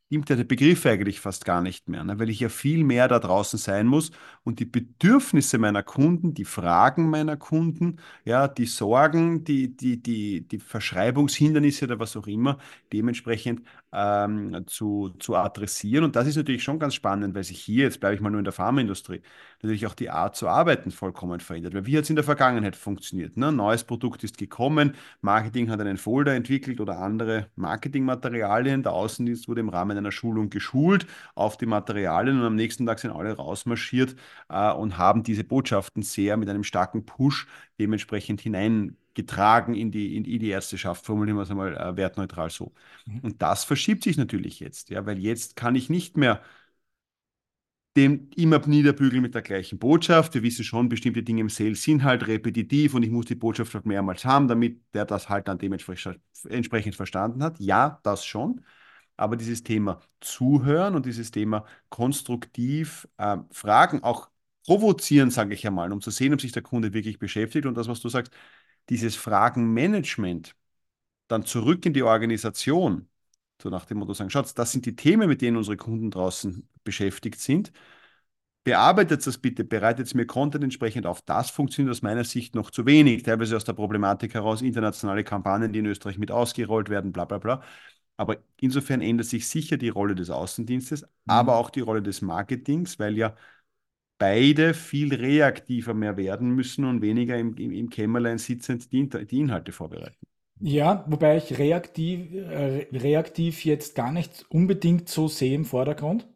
stimmt ja der Begriff eigentlich fast gar nicht mehr, ne? weil ich ja viel mehr da draußen sein muss und die Bedürfnisse meiner Kunden, die Fragen meiner Kunden, ja, die Sorgen, die, die, die, die Verschreibungshindernisse oder was auch immer, dementsprechend ähm, zu, zu adressieren. Und das ist natürlich schon ganz spannend, weil sich hier, jetzt bleibe ich mal nur in der Pharmaindustrie, natürlich auch die Art zu arbeiten vollkommen verändert. Weil wie hat es in der Vergangenheit funktioniert? Ne? Neues Produkt ist gekommen, Marketing hat einen Folder entwickelt oder andere Marketingmaterialien. Der Außendienst wurde im Rahmen einer Schulung geschult auf die Materialien und am nächsten Tag sind alle rausmarschiert äh, und haben diese Botschaften sehr mit einem starken Push dementsprechend hineingetragen in die, in, in die Ärzteschaft, formulieren wir es einmal äh, wertneutral so. Mhm. Und das verschiebt sich natürlich jetzt, ja, weil jetzt kann ich nicht mehr dem immer niederbügeln mit der gleichen Botschaft. Wir wissen schon, bestimmte Dinge im Sales sind halt repetitiv und ich muss die Botschaft halt mehrmals haben, damit der das halt dann dementsprechend verstanden hat. Ja, das schon. Aber dieses Thema Zuhören und dieses Thema konstruktiv äh, Fragen, auch provozieren, sage ich einmal, um zu sehen, ob sich der Kunde wirklich beschäftigt und das, was du sagst, dieses Fragenmanagement dann zurück in die Organisation, so nach dem Motto sagen, schaut, das sind die Themen, mit denen unsere Kunden draußen beschäftigt sind. Bearbeitet das bitte, bereitet mir Content entsprechend auf. Das funktioniert aus meiner Sicht noch zu wenig. Teilweise aus der Problematik heraus, internationale Kampagnen, die in Österreich mit ausgerollt werden, bla bla bla. Aber insofern ändert sich sicher die Rolle des Außendienstes, mhm. aber auch die Rolle des Marketings, weil ja beide viel reaktiver mehr werden müssen und weniger im, im, im Kämmerlein sitzend die, die Inhalte vorbereiten. Ja, wobei ich reaktiv, äh, reaktiv jetzt gar nicht unbedingt so sehe im Vordergrund,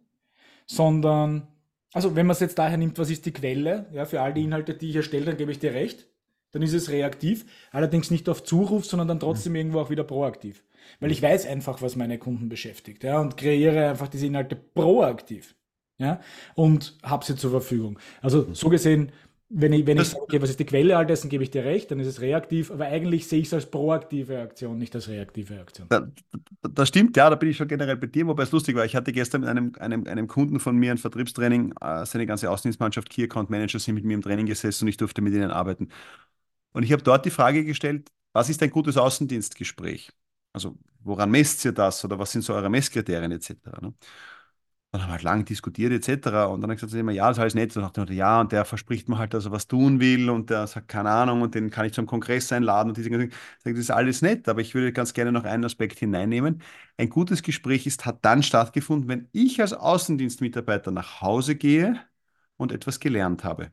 sondern, also wenn man es jetzt daher nimmt, was ist die Quelle, ja, für all die Inhalte, die ich erstelle, dann gebe ich dir recht, dann ist es reaktiv, allerdings nicht auf Zuruf, sondern dann trotzdem irgendwo auch wieder proaktiv. Weil ich weiß einfach, was meine Kunden beschäftigt, ja, und kreiere einfach diese Inhalte proaktiv, ja, und habe sie zur Verfügung. Also so gesehen, wenn ich, wenn ich sage, okay, was ist die Quelle all dessen, gebe ich dir recht, dann ist es reaktiv, aber eigentlich sehe ich es als proaktive Aktion, nicht als reaktive Aktion. Da, das stimmt, ja, da bin ich schon generell bei dir, wobei es lustig war. Ich hatte gestern mit einem, einem, einem Kunden von mir ein Vertriebstraining, äh, seine ganze Außendienstmannschaft, Key Account Manager sind mit mir im Training gesessen und ich durfte mit ihnen arbeiten. Und ich habe dort die Frage gestellt, was ist ein gutes Außendienstgespräch? Also woran messt ihr das oder was sind so eure Messkriterien etc.? Ne? Dann haben wir halt lange diskutiert etc. Und dann ich gesagt, immer, ja, das ist alles nett. Und Motto, ja, und der verspricht mir halt, dass er was tun will und der sagt, keine Ahnung, und den kann ich zum Kongress einladen und diese ganzen Dinge. Das ist alles nett, aber ich würde ganz gerne noch einen Aspekt hineinnehmen. Ein gutes Gespräch ist, hat dann stattgefunden, wenn ich als Außendienstmitarbeiter nach Hause gehe und etwas gelernt habe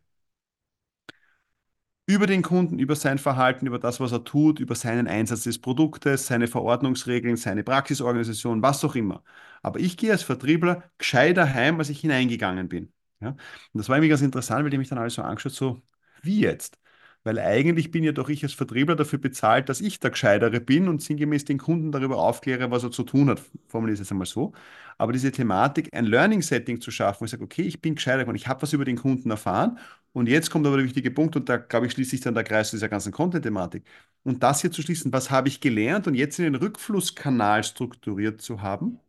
über den Kunden, über sein Verhalten, über das, was er tut, über seinen Einsatz des Produktes, seine Verordnungsregeln, seine Praxisorganisation, was auch immer. Aber ich gehe als Vertriebler gescheiter heim, als ich hineingegangen bin. Ja? Und das war irgendwie ganz interessant, weil die mich dann alle so angeschaut, so wie jetzt? Weil eigentlich bin ja doch ich als Vertriebler dafür bezahlt, dass ich der Gescheitere bin und sinngemäß den Kunden darüber aufkläre, was er zu tun hat. Formuliere es einmal so. Aber diese Thematik, ein Learning-Setting zu schaffen, wo ich sage, okay, ich bin gescheiter geworden, ich habe was über den Kunden erfahren und jetzt kommt aber der wichtige Punkt und da, glaube ich, schließt sich dann der Kreis zu dieser ganzen Content-Thematik. Und das hier zu schließen, was habe ich gelernt und jetzt in den Rückflusskanal strukturiert zu haben,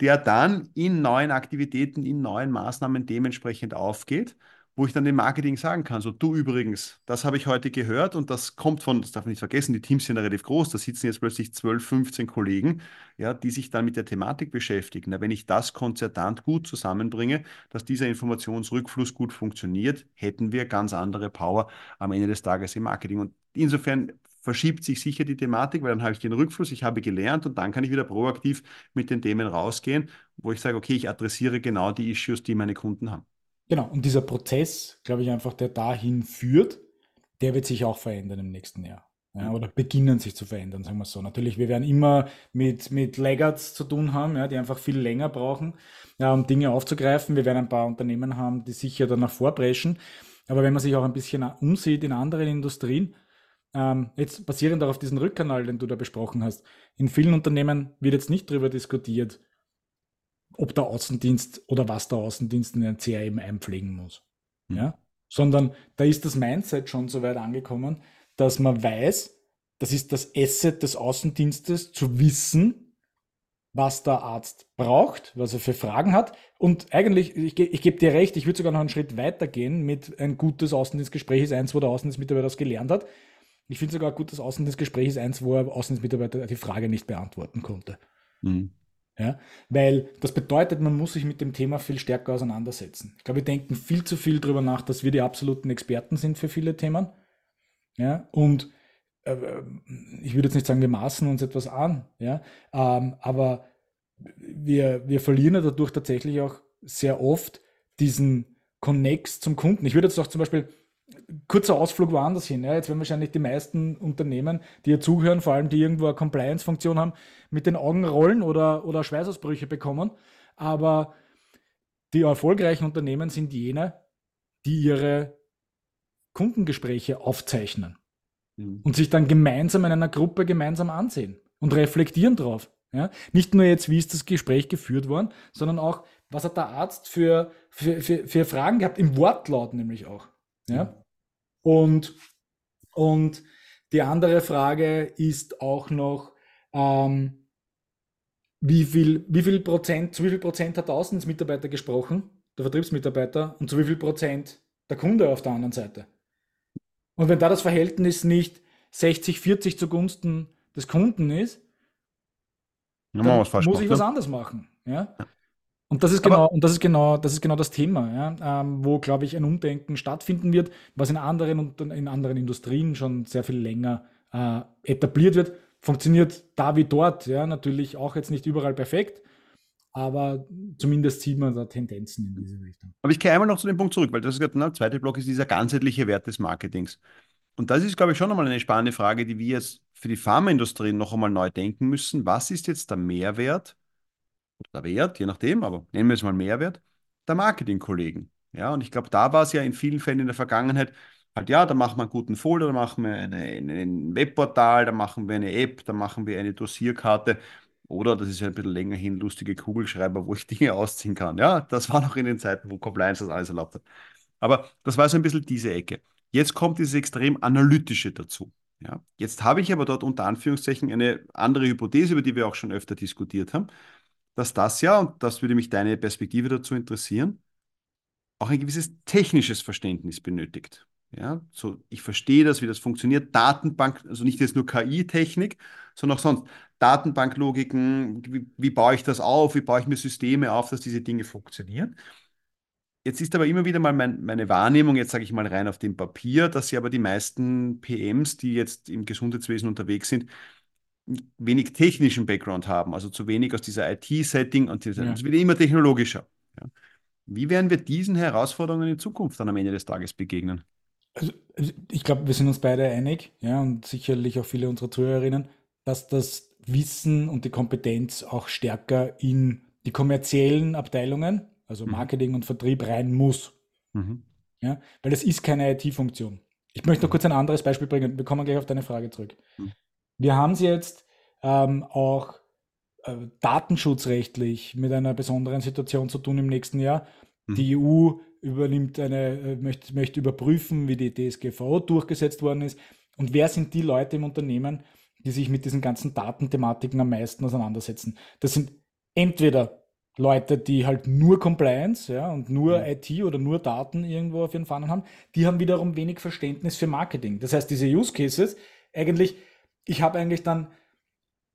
der dann in neuen Aktivitäten, in neuen Maßnahmen dementsprechend aufgeht wo ich dann dem Marketing sagen kann, so du übrigens, das habe ich heute gehört und das kommt von, das darf man nicht vergessen, die Teams sind ja relativ groß, da sitzen jetzt plötzlich 12, 15 Kollegen, ja, die sich dann mit der Thematik beschäftigen. Na, wenn ich das konzertant gut zusammenbringe, dass dieser Informationsrückfluss gut funktioniert, hätten wir ganz andere Power am Ende des Tages im Marketing. Und insofern verschiebt sich sicher die Thematik, weil dann habe ich den Rückfluss, ich habe gelernt und dann kann ich wieder proaktiv mit den Themen rausgehen, wo ich sage, okay, ich adressiere genau die Issues, die meine Kunden haben. Genau, und dieser Prozess, glaube ich, einfach, der dahin führt, der wird sich auch verändern im nächsten Jahr. Ja, oder beginnen sich zu verändern, sagen wir so. Natürlich, wir werden immer mit, mit Laggards zu tun haben, ja, die einfach viel länger brauchen, ja, um Dinge aufzugreifen. Wir werden ein paar Unternehmen haben, die sicher danach vorpreschen. Aber wenn man sich auch ein bisschen umsieht in anderen Industrien, ähm, jetzt basierend auch auf diesen Rückkanal, den du da besprochen hast, in vielen Unternehmen wird jetzt nicht darüber diskutiert, ob der Außendienst oder was der Außendienst in ein CRM einpflegen muss. Mhm. Ja? Sondern da ist das Mindset schon so weit angekommen, dass man weiß, das ist das Asset des Außendienstes, zu wissen, was der Arzt braucht, was er für Fragen hat. Und eigentlich, ich, ich gebe dir recht, ich würde sogar noch einen Schritt weiter gehen mit ein gutes Außendienstgespräch ist eins, wo der Außendienstmitarbeiter das gelernt hat. Ich finde sogar ein gutes Außendienstgespräch ist eins, wo der Außendienstmitarbeiter die Frage nicht beantworten konnte. Mhm. Ja? Weil das bedeutet, man muss sich mit dem Thema viel stärker auseinandersetzen. Ich glaube, wir denken viel zu viel darüber nach, dass wir die absoluten Experten sind für viele Themen. Ja? Und äh, ich würde jetzt nicht sagen, wir maßen uns etwas an, ja? Ähm, aber wir, wir verlieren dadurch tatsächlich auch sehr oft diesen Connex zum Kunden. Ich würde jetzt auch zum Beispiel kurzer Ausflug woanders hin. Ja, jetzt werden wahrscheinlich die meisten Unternehmen, die hier zuhören, vor allem die irgendwo eine Compliance-Funktion haben, mit den Augen rollen oder, oder Schweißausbrüche bekommen. Aber die erfolgreichen Unternehmen sind jene, die ihre Kundengespräche aufzeichnen mhm. und sich dann gemeinsam in einer Gruppe gemeinsam ansehen und reflektieren drauf. Ja? Nicht nur jetzt, wie ist das Gespräch geführt worden, sondern auch, was hat der Arzt für, für, für, für Fragen gehabt, im Wortlaut nämlich auch. Ja? Und, und die andere Frage ist auch noch, ähm, wie viel, wie viel Prozent, zu wie viel Prozent hat der Außendienstmitarbeiter gesprochen, der Vertriebsmitarbeiter, und zu wie viel Prozent der Kunde auf der anderen Seite. Und wenn da das Verhältnis nicht 60, 40 zugunsten des Kunden ist, dann muss ich was ne? anderes machen. Ja? Und das ist genau, Aber und das ist genau, das ist genau das Thema, ja? ähm, wo, glaube ich, ein Umdenken stattfinden wird, was in anderen und in anderen Industrien schon sehr viel länger äh, etabliert wird. Funktioniert da wie dort, ja, natürlich auch jetzt nicht überall perfekt, aber zumindest sieht man da Tendenzen in diese Richtung. Aber ich gehe einmal noch zu dem Punkt zurück, weil das ist, der zweite Block ist dieser ganzheitliche Wert des Marketings. Und das ist, glaube ich, schon einmal eine spannende Frage, die wir jetzt für die Pharmaindustrie noch einmal neu denken müssen. Was ist jetzt der Mehrwert oder der Wert, je nachdem, aber nennen wir es mal Mehrwert, der Marketingkollegen? Ja, und ich glaube, da war es ja in vielen Fällen in der Vergangenheit, halt ja, da machen wir einen guten Folder, da machen wir eine, eine, ein Webportal, da machen wir eine App, da machen wir eine Dossierkarte oder, das ist ja ein bisschen länger hin, lustige Kugelschreiber, wo ich Dinge ausziehen kann. Ja, das war noch in den Zeiten, wo Compliance das alles erlaubt hat. Aber das war so ein bisschen diese Ecke. Jetzt kommt dieses extrem analytische dazu. Ja, jetzt habe ich aber dort unter Anführungszeichen eine andere Hypothese, über die wir auch schon öfter diskutiert haben, dass das ja, und das würde mich deine Perspektive dazu interessieren, auch ein gewisses technisches Verständnis benötigt. Ja, so ich verstehe das, wie das funktioniert. Datenbank, also nicht jetzt nur KI-Technik, sondern auch sonst. Datenbanklogiken, wie, wie baue ich das auf, wie baue ich mir Systeme auf, dass diese Dinge funktionieren. Jetzt ist aber immer wieder mal mein, meine Wahrnehmung, jetzt sage ich mal rein auf dem Papier, dass sie aber die meisten PMs, die jetzt im Gesundheitswesen unterwegs sind, wenig technischen Background haben, also zu wenig aus dieser IT-Setting und es ja. wird immer technologischer. Ja. Wie werden wir diesen Herausforderungen in Zukunft dann am Ende des Tages begegnen? Also, also ich glaube, wir sind uns beide einig, ja, und sicherlich auch viele unserer Zuhörerinnen, dass das Wissen und die Kompetenz auch stärker in die kommerziellen Abteilungen, also mhm. Marketing und Vertrieb, rein muss. Mhm. Ja, weil das ist keine IT-Funktion. Ich möchte noch mhm. kurz ein anderes Beispiel bringen. Wir kommen gleich auf deine Frage zurück. Mhm. Wir haben es jetzt ähm, auch äh, datenschutzrechtlich mit einer besonderen Situation zu tun im nächsten Jahr. Mhm. Die EU übernimmt eine, äh, möchte, möchte überprüfen, wie die DSGVO durchgesetzt worden ist. Und wer sind die Leute im Unternehmen, die sich mit diesen ganzen Datenthematiken am meisten auseinandersetzen? Das sind entweder Leute, die halt nur Compliance ja, und nur mhm. IT oder nur Daten irgendwo auf ihren Fahnen haben, die haben wiederum wenig Verständnis für Marketing. Das heißt, diese Use Cases, eigentlich, ich habe eigentlich dann,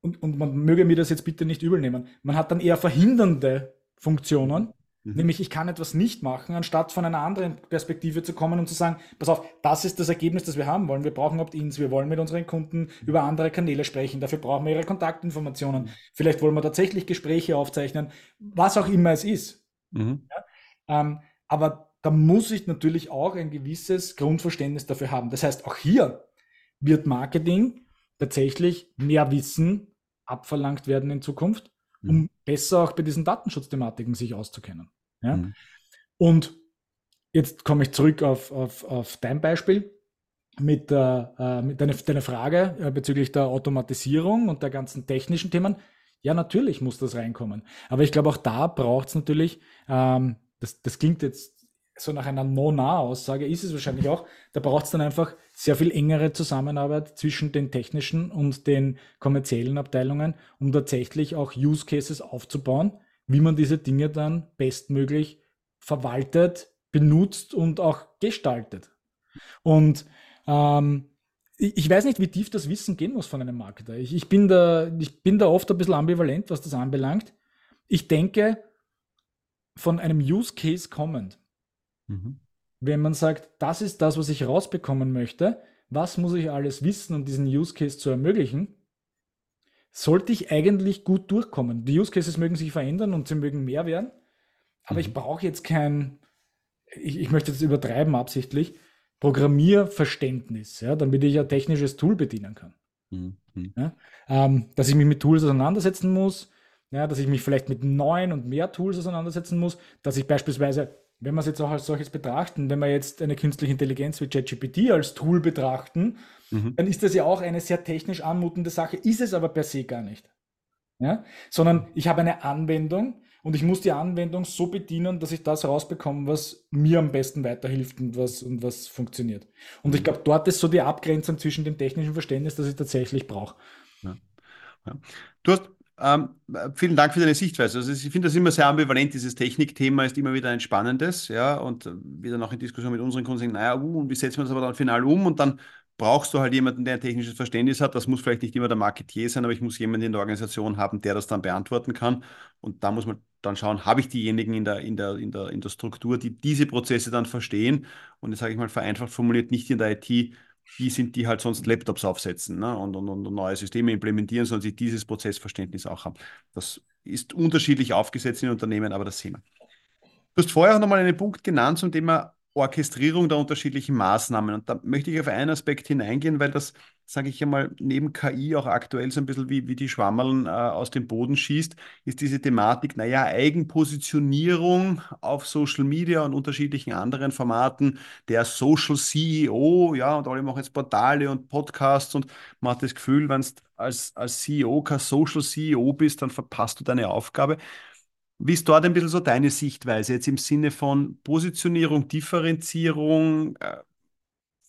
und, und man möge mir das jetzt bitte nicht übel nehmen, man hat dann eher verhindernde Funktionen, Mhm. Nämlich, ich kann etwas nicht machen, anstatt von einer anderen Perspektive zu kommen und zu sagen, pass auf, das ist das Ergebnis, das wir haben wollen. Wir brauchen Opt-ins, wir wollen mit unseren Kunden über andere Kanäle sprechen, dafür brauchen wir ihre Kontaktinformationen. Mhm. Vielleicht wollen wir tatsächlich Gespräche aufzeichnen, was auch immer es ist. Mhm. Ja? Ähm, aber da muss ich natürlich auch ein gewisses Grundverständnis dafür haben. Das heißt, auch hier wird Marketing tatsächlich mehr Wissen abverlangt werden in Zukunft, um mhm. besser auch bei diesen Datenschutzthematiken sich auszukennen. Ja? Mhm. Und jetzt komme ich zurück auf, auf, auf dein Beispiel mit, äh, mit deiner, deiner Frage äh, bezüglich der Automatisierung und der ganzen technischen Themen. Ja, natürlich muss das reinkommen. Aber ich glaube, auch da braucht es natürlich, ähm, das, das klingt jetzt so nach einer No-Nah-Aussage, ist es wahrscheinlich auch, da braucht es dann einfach sehr viel engere Zusammenarbeit zwischen den technischen und den kommerziellen Abteilungen, um tatsächlich auch Use Cases aufzubauen, wie man diese Dinge dann bestmöglich verwaltet, benutzt und auch gestaltet. Und ähm, ich weiß nicht, wie tief das Wissen gehen muss von einem Marketer. Ich, ich, bin da, ich bin da oft ein bisschen ambivalent, was das anbelangt. Ich denke, von einem Use Case kommend, mhm. wenn man sagt, das ist das, was ich rausbekommen möchte, was muss ich alles wissen, um diesen Use Case zu ermöglichen, sollte ich eigentlich gut durchkommen. Die Use Cases mögen sich verändern und sie mögen mehr werden, aber mhm. ich brauche jetzt kein, ich, ich möchte das übertreiben absichtlich, Programmierverständnis, ja, damit ich ein technisches Tool bedienen kann. Mhm. Ja, ähm, dass ich mich mit Tools auseinandersetzen muss, ja, dass ich mich vielleicht mit neuen und mehr Tools auseinandersetzen muss, dass ich beispielsweise, wenn wir es jetzt auch als solches betrachten, wenn wir jetzt eine künstliche Intelligenz wie ChatGPT als Tool betrachten, mhm. dann ist das ja auch eine sehr technisch anmutende Sache, ist es aber per se gar nicht. Ja? Sondern ich habe eine Anwendung und ich muss die Anwendung so bedienen, dass ich das rausbekomme, was mir am besten weiterhilft und was, und was funktioniert. Und ich glaube, dort ist so die Abgrenzung zwischen dem technischen Verständnis, das ich tatsächlich brauche. Ja. Ja. Du hast ähm, vielen Dank für deine Sichtweise. Also ich finde das immer sehr ambivalent. Dieses Technikthema ist immer wieder ein spannendes, ja, und wieder noch in Diskussion mit unseren Kunden naja, uh, und wie setzen wir das aber dann final um? Und dann brauchst du halt jemanden, der ein technisches Verständnis hat. Das muss vielleicht nicht immer der Marketier sein, aber ich muss jemanden in der Organisation haben, der das dann beantworten kann. Und da muss man dann schauen, habe ich diejenigen in der, in der, in der, in der Struktur, die diese Prozesse dann verstehen. Und jetzt sage ich mal vereinfacht formuliert, nicht in der IT die sind, die halt sonst Laptops aufsetzen ne? und, und, und neue Systeme implementieren, sondern sie dieses Prozessverständnis auch haben. Das ist unterschiedlich aufgesetzt in Unternehmen, aber das sehen wir. Du hast vorher auch nochmal einen Punkt genannt zum Thema Orchestrierung der unterschiedlichen Maßnahmen. Und da möchte ich auf einen Aspekt hineingehen, weil das, sage ich einmal, neben KI auch aktuell so ein bisschen wie, wie die Schwammerln äh, aus dem Boden schießt, ist diese Thematik, naja, Eigenpositionierung auf Social Media und unterschiedlichen anderen Formaten, der Social CEO, ja, und alle machen jetzt Portale und Podcasts und man hat das Gefühl, wenn du als, als CEO kein Social CEO bist, dann verpasst du deine Aufgabe. Wie ist dort ein bisschen so deine Sichtweise jetzt im Sinne von Positionierung, Differenzierung? Äh,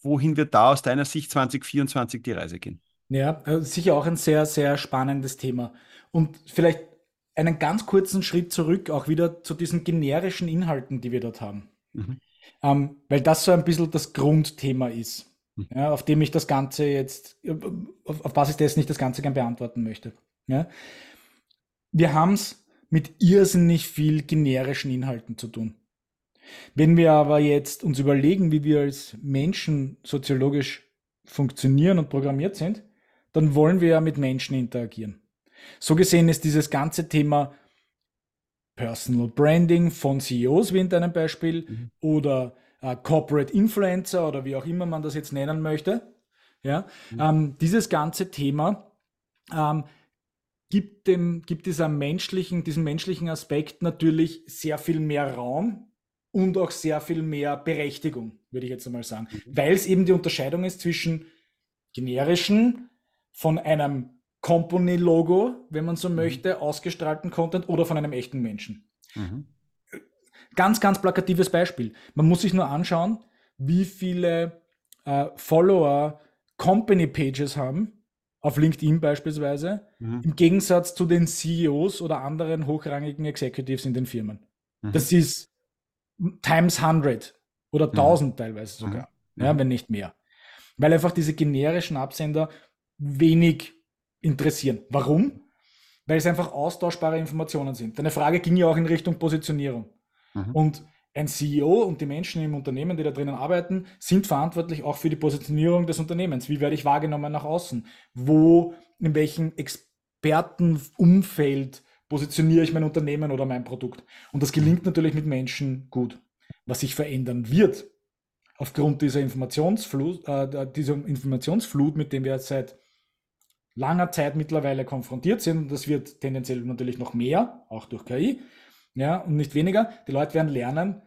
wohin wird da aus deiner Sicht 2024 die Reise gehen? Ja, äh, sicher auch ein sehr, sehr spannendes Thema. Und vielleicht einen ganz kurzen Schritt zurück, auch wieder zu diesen generischen Inhalten, die wir dort haben. Mhm. Ähm, weil das so ein bisschen das Grundthema ist, mhm. ja, auf dem ich das Ganze jetzt, auf, auf Basis dessen ich das Ganze gern beantworten möchte. Ja. Wir haben es mit irrsinnig viel generischen Inhalten zu tun. Wenn wir aber jetzt uns überlegen, wie wir als Menschen soziologisch funktionieren und programmiert sind, dann wollen wir ja mit Menschen interagieren. So gesehen ist dieses ganze Thema Personal Branding von CEOs, wie in deinem Beispiel, mhm. oder äh, Corporate Influencer oder wie auch immer man das jetzt nennen möchte. Ja, mhm. ähm, dieses ganze Thema ähm, gibt, dem, gibt dieser menschlichen, diesem menschlichen Aspekt natürlich sehr viel mehr Raum und auch sehr viel mehr Berechtigung, würde ich jetzt einmal sagen. Mhm. Weil es eben die Unterscheidung ist zwischen generischen, von einem Company-Logo, wenn man so mhm. möchte, ausgestrahlten Content oder von einem echten Menschen. Mhm. Ganz, ganz plakatives Beispiel. Man muss sich nur anschauen, wie viele äh, Follower Company-Pages haben auf LinkedIn beispielsweise, mhm. im Gegensatz zu den CEOs oder anderen hochrangigen Executives in den Firmen. Mhm. Das ist times 100 oder 1000 mhm. teilweise sogar, mhm. ja, wenn nicht mehr. Weil einfach diese generischen Absender wenig interessieren. Warum? Weil es einfach austauschbare Informationen sind. Deine Frage ging ja auch in Richtung Positionierung. Mhm. Und ein CEO und die Menschen im Unternehmen, die da drinnen arbeiten, sind verantwortlich auch für die Positionierung des Unternehmens. Wie werde ich wahrgenommen nach außen? Wo, in welchem Expertenumfeld positioniere ich mein Unternehmen oder mein Produkt? Und das gelingt natürlich mit Menschen gut. Was sich verändern wird, aufgrund dieser Informationsflut, äh, dieser Informationsflut, mit dem wir seit langer Zeit mittlerweile konfrontiert sind, und das wird tendenziell natürlich noch mehr, auch durch KI, ja, und nicht weniger. Die Leute werden lernen,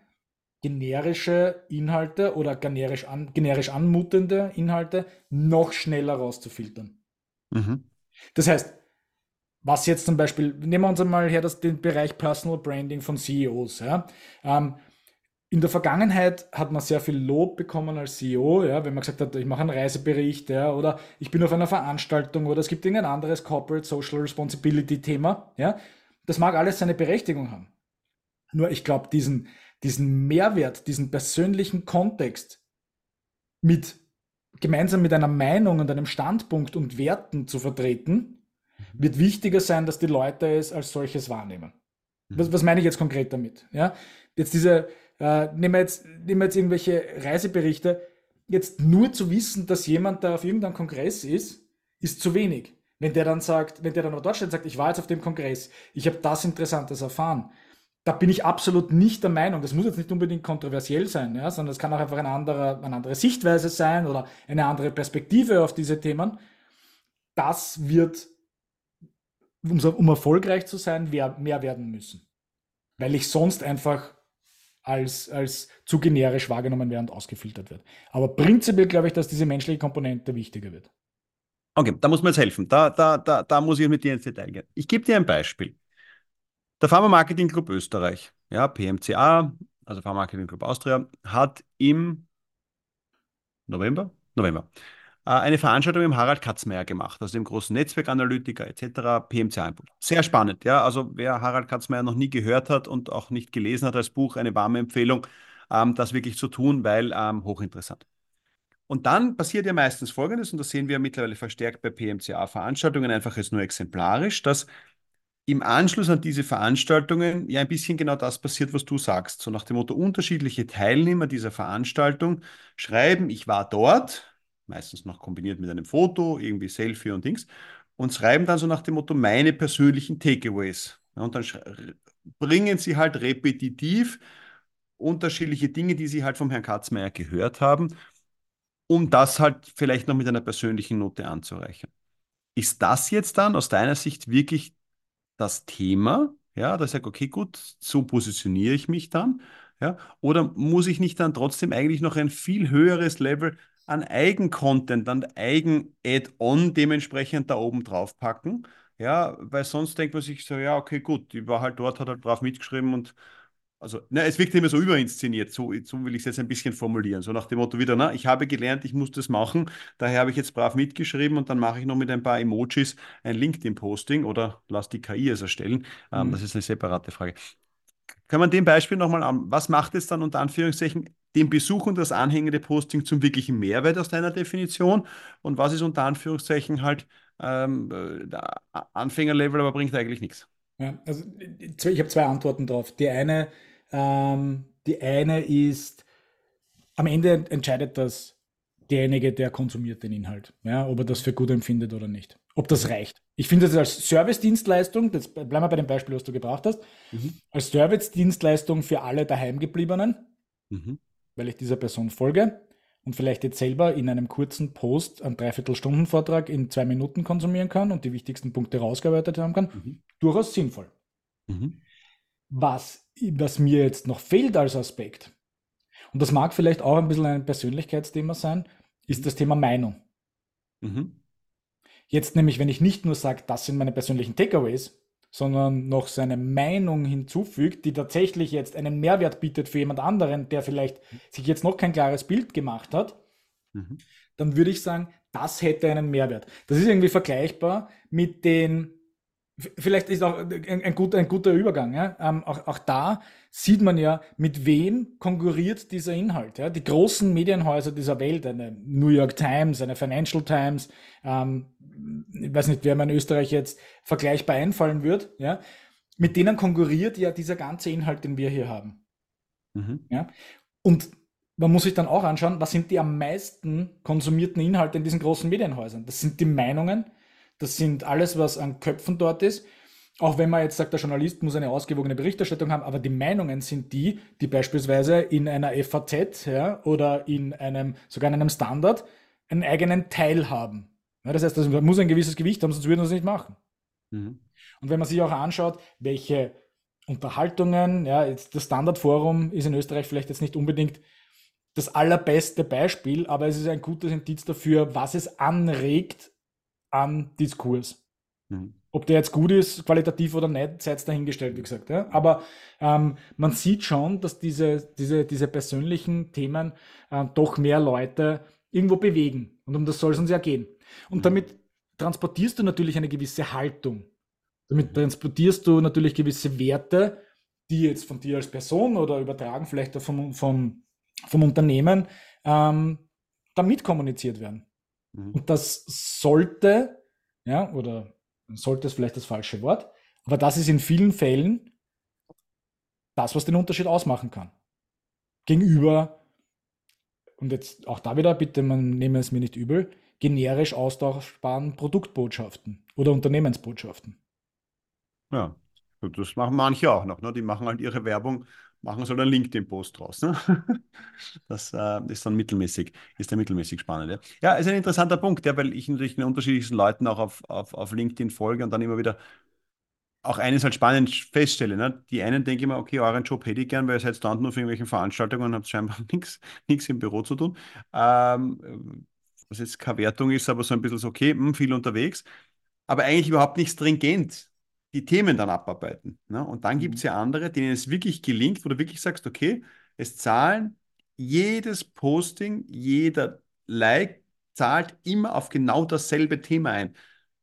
generische Inhalte oder generisch, an, generisch anmutende Inhalte noch schneller rauszufiltern. Mhm. Das heißt, was jetzt zum Beispiel, nehmen wir uns einmal her, das, den Bereich Personal Branding von CEOs. Ja. Ähm, in der Vergangenheit hat man sehr viel Lob bekommen als CEO, ja, wenn man gesagt hat, ich mache einen Reisebericht, ja, oder ich bin auf einer Veranstaltung oder es gibt irgendein anderes Corporate Social Responsibility Thema, ja. Das mag alles seine Berechtigung haben. Nur ich glaube, diesen, diesen Mehrwert, diesen persönlichen Kontext mit gemeinsam mit einer Meinung und einem Standpunkt und Werten zu vertreten, mhm. wird wichtiger sein, dass die Leute es als solches wahrnehmen. Mhm. Was, was meine ich jetzt konkret damit? Ja, jetzt diese, äh, nehmen, wir jetzt, nehmen wir jetzt irgendwelche Reiseberichte, jetzt nur zu wissen, dass jemand da auf irgendeinem Kongress ist, ist zu wenig. Wenn der dann sagt, wenn der dann dort steht und sagt, ich war jetzt auf dem Kongress, ich habe das Interessantes erfahren, da bin ich absolut nicht der Meinung, das muss jetzt nicht unbedingt kontroversiell sein, ja, sondern es kann auch einfach eine andere, eine andere Sichtweise sein oder eine andere Perspektive auf diese Themen. Das wird, um, um erfolgreich zu sein, mehr, werden müssen. Weil ich sonst einfach als, als zu generisch wahrgenommen werde und ausgefiltert wird. Aber prinzipiell glaube ich, dass diese menschliche Komponente wichtiger wird. Okay, da muss man jetzt helfen. Da, da, da, da muss ich mit dir ins Detail gehen. Ich gebe dir ein Beispiel. Der Pharma Marketing Club Österreich, ja, PMCA, also Pharma Marketing Club Austria, hat im November, November, äh, eine Veranstaltung mit Harald Katzmeier gemacht, also dem großen Netzwerkanalytiker etc., PMCA Input. Sehr spannend, ja. Also wer Harald Katzmeier noch nie gehört hat und auch nicht gelesen hat als Buch, eine warme Empfehlung, ähm, das wirklich zu tun, weil ähm, hochinteressant. Und dann passiert ja meistens Folgendes, und das sehen wir mittlerweile verstärkt bei PMCA-Veranstaltungen, einfach jetzt nur exemplarisch, dass im Anschluss an diese Veranstaltungen ja ein bisschen genau das passiert, was du sagst. So nach dem Motto, unterschiedliche Teilnehmer dieser Veranstaltung schreiben, ich war dort, meistens noch kombiniert mit einem Foto, irgendwie Selfie und Dings, und schreiben dann so nach dem Motto, meine persönlichen Takeaways. Und dann bringen sie halt repetitiv unterschiedliche Dinge, die sie halt vom Herrn Katzmeier gehört haben, um das halt vielleicht noch mit einer persönlichen Note anzureichern. Ist das jetzt dann aus deiner Sicht wirklich das Thema, ja, ich sage, okay, gut, so positioniere ich mich dann, ja, oder muss ich nicht dann trotzdem eigentlich noch ein viel höheres Level an Eigen-Content, an Eigen-Add-on dementsprechend da oben drauf packen, ja, weil sonst denkt man sich so, ja, okay, gut, die war halt dort, hat halt brav mitgeschrieben und also, ne, es wirkt immer so überinszeniert, so, so will ich es jetzt ein bisschen formulieren. So nach dem Motto wieder, na, ich habe gelernt, ich muss das machen, daher habe ich jetzt brav mitgeschrieben und dann mache ich noch mit ein paar Emojis ein LinkedIn-Posting oder lass die KI es erstellen. Ähm, mhm. Das ist eine separate Frage. Kann man dem Beispiel nochmal an, was macht es dann unter Anführungszeichen den Besuch und das anhängende Posting zum wirklichen Mehrwert aus deiner Definition und was ist unter Anführungszeichen halt ähm, äh, Anfängerlevel, aber bringt eigentlich nichts? Ja, also ich habe zwei Antworten drauf. Die eine, ähm, die eine ist, am Ende entscheidet das derjenige, der konsumiert den Inhalt, ja, ob er das für gut empfindet oder nicht. Ob das reicht. Ich finde das als Service-Dienstleistung, das bleiben wir bei dem Beispiel, was du gebracht hast, mhm. als Service-Dienstleistung für alle Daheimgebliebenen, mhm. weil ich dieser Person folge und vielleicht jetzt selber in einem kurzen Post einen Dreiviertelstunden-Vortrag in zwei Minuten konsumieren kann und die wichtigsten Punkte rausgearbeitet haben kann, mhm. durchaus sinnvoll. Mhm. Was was mir jetzt noch fehlt als Aspekt, und das mag vielleicht auch ein bisschen ein Persönlichkeitsthema sein, ist das Thema Meinung. Mhm. Jetzt nämlich, wenn ich nicht nur sage, das sind meine persönlichen Takeaways, sondern noch seine Meinung hinzufügt, die tatsächlich jetzt einen Mehrwert bietet für jemand anderen, der vielleicht sich jetzt noch kein klares Bild gemacht hat, mhm. dann würde ich sagen, das hätte einen Mehrwert. Das ist irgendwie vergleichbar mit den Vielleicht ist auch ein, ein, guter, ein guter Übergang. Ja? Ähm, auch, auch da sieht man ja, mit wem konkurriert dieser Inhalt. Ja? Die großen Medienhäuser dieser Welt, eine New York Times, eine Financial Times, ähm, ich weiß nicht, wer mir in Österreich jetzt vergleichbar einfallen wird, ja? mit denen konkurriert ja dieser ganze Inhalt, den wir hier haben. Mhm. Ja? Und man muss sich dann auch anschauen, was sind die am meisten konsumierten Inhalte in diesen großen Medienhäusern? Das sind die Meinungen, das sind alles, was an Köpfen dort ist. Auch wenn man jetzt sagt, der Journalist muss eine ausgewogene Berichterstattung haben, aber die Meinungen sind die, die beispielsweise in einer FAZ ja, oder in einem, sogar in einem Standard einen eigenen Teil haben. Ja, das heißt, das muss ein gewisses Gewicht haben, sonst würden wir das nicht machen. Mhm. Und wenn man sich auch anschaut, welche Unterhaltungen, ja, jetzt das Standardforum ist in Österreich vielleicht jetzt nicht unbedingt das allerbeste Beispiel, aber es ist ein gutes Indiz dafür, was es anregt, an Diskurs. Mhm. Ob der jetzt gut ist, qualitativ oder nicht, sei es dahingestellt, wie gesagt. Ja? Aber ähm, man sieht schon, dass diese, diese, diese persönlichen Themen äh, doch mehr Leute irgendwo bewegen. Und um das soll es uns ja gehen. Und mhm. damit transportierst du natürlich eine gewisse Haltung. Damit transportierst du natürlich gewisse Werte, die jetzt von dir als Person oder übertragen vielleicht auch vom, vom, vom Unternehmen ähm, damit kommuniziert werden. Mhm. Und das sollte, ja, oder sollte ist vielleicht das falsche Wort, aber das ist in vielen Fällen das, was den Unterschied ausmachen kann. Gegenüber, und jetzt auch da wieder, bitte, man nehme es mir nicht übel, generisch austauschbaren Produktbotschaften oder Unternehmensbotschaften. Ja, das machen manche auch noch. Ne? Die machen halt ihre Werbung machen soll einen LinkedIn-Post draus. Ne? Das äh, ist dann mittelmäßig, ist dann mittelmäßig spannend. Ja, ja ist ein interessanter Punkt, ja, weil ich natürlich den unterschiedlichsten Leuten auch auf, auf, auf LinkedIn folge und dann immer wieder auch eines halt spannend feststelle. Ne? Die einen denken immer, okay, euren Job hätte ich gern, weil ihr seid dauernd nur für irgendwelche Veranstaltungen und habt scheinbar nichts im Büro zu tun. Ähm, was jetzt keine Wertung ist, aber so ein bisschen so, okay, mh, hm, viel unterwegs, aber eigentlich überhaupt nicht stringent die Themen dann abarbeiten. Ne? Und dann gibt es Mhm. ja andere, denen es wirklich gelingt, wo du wirklich sagst, okay, es zahlen jedes Posting, jeder Like zahlt immer auf genau dasselbe Thema ein.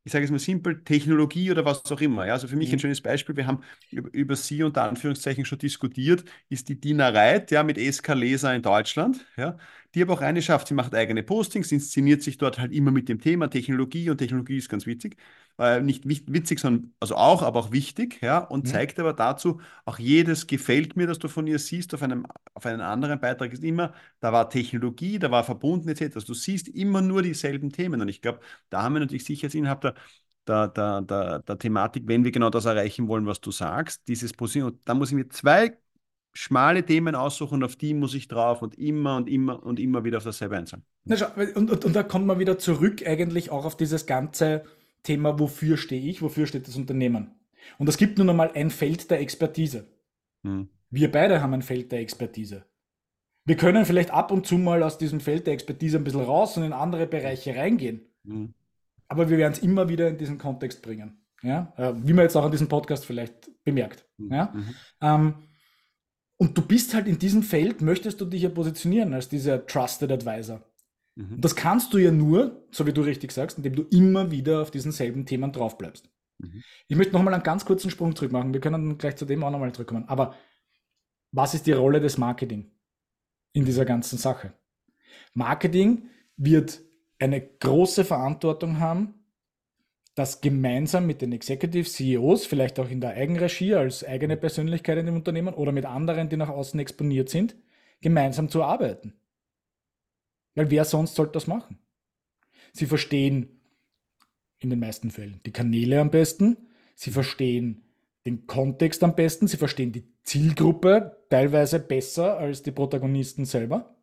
Ich sage es mal simpel, Technologie oder was auch immer. Ja, also für mich ein Mhm. schönes Beispiel, wir haben über, über sie unter Anführungszeichen schon diskutiert, ist die Dina Reit, ja, mit SK Leser in Deutschland, ja, die aber auch eine schafft. Sie macht eigene Postings, inszeniert sich dort halt immer mit dem Thema Technologie und Technologie ist ganz witzig. Äh, nicht wit- witzig, sondern also auch, aber auch wichtig, ja, und Mhm. zeigt aber dazu auch jedes gefällt mir, das du von ihr siehst, auf einem, auf einen anderen Beitrag ist immer, da war Technologie, da war verbunden etc. Also du siehst immer nur dieselben Themen und ich glaube, da haben wir natürlich Sicherheitsinhaber der, der, der, der, der Thematik, wenn wir genau das erreichen wollen, was du sagst, dieses Position, da muss ich mir zwei schmale Themen aussuchen auf die muss ich drauf und immer und immer und immer wieder auf dasselbe einzahlen. Na schau, und, und, und da kommt man wieder zurück eigentlich auch auf dieses ganze Thema, wofür stehe ich, wofür steht das Unternehmen. Und es gibt nun einmal ein Feld der Expertise. Hm. Wir beide haben ein Feld der Expertise. Wir können vielleicht ab und zu mal aus diesem Feld der Expertise ein bisschen raus und in andere Bereiche reingehen. Hm. Aber wir werden es immer wieder in diesen Kontext bringen. Ja? Äh, Wie man jetzt auch an diesem Podcast vielleicht bemerkt. Hm. Ja? Mhm. Ähm, und du bist halt in diesem Feld, möchtest du dich ja positionieren als dieser Trusted Advisor. Mhm. Und das kannst du ja nur, so wie du richtig sagst, indem du immer wieder auf diesen selben Themen drauf bleibst. Mhm. Ich möchte nochmal einen ganz kurzen Sprung zurück machen. Wir können dann gleich zu dem auch nochmal zurückkommen. Aber was ist die Rolle des Marketing in dieser ganzen Sache? Marketing wird eine große Verantwortung haben, das gemeinsam mit den Executive CEOs, vielleicht auch in der Eigenregie als eigene Persönlichkeit in dem Unternehmen oder mit anderen, die nach außen exponiert sind, gemeinsam zu arbeiten. Weil wer sonst sollte das machen? Sie verstehen in den meisten Fällen die Kanäle am besten, sie verstehen den Kontext am besten, sie verstehen die Zielgruppe teilweise besser als die Protagonisten selber.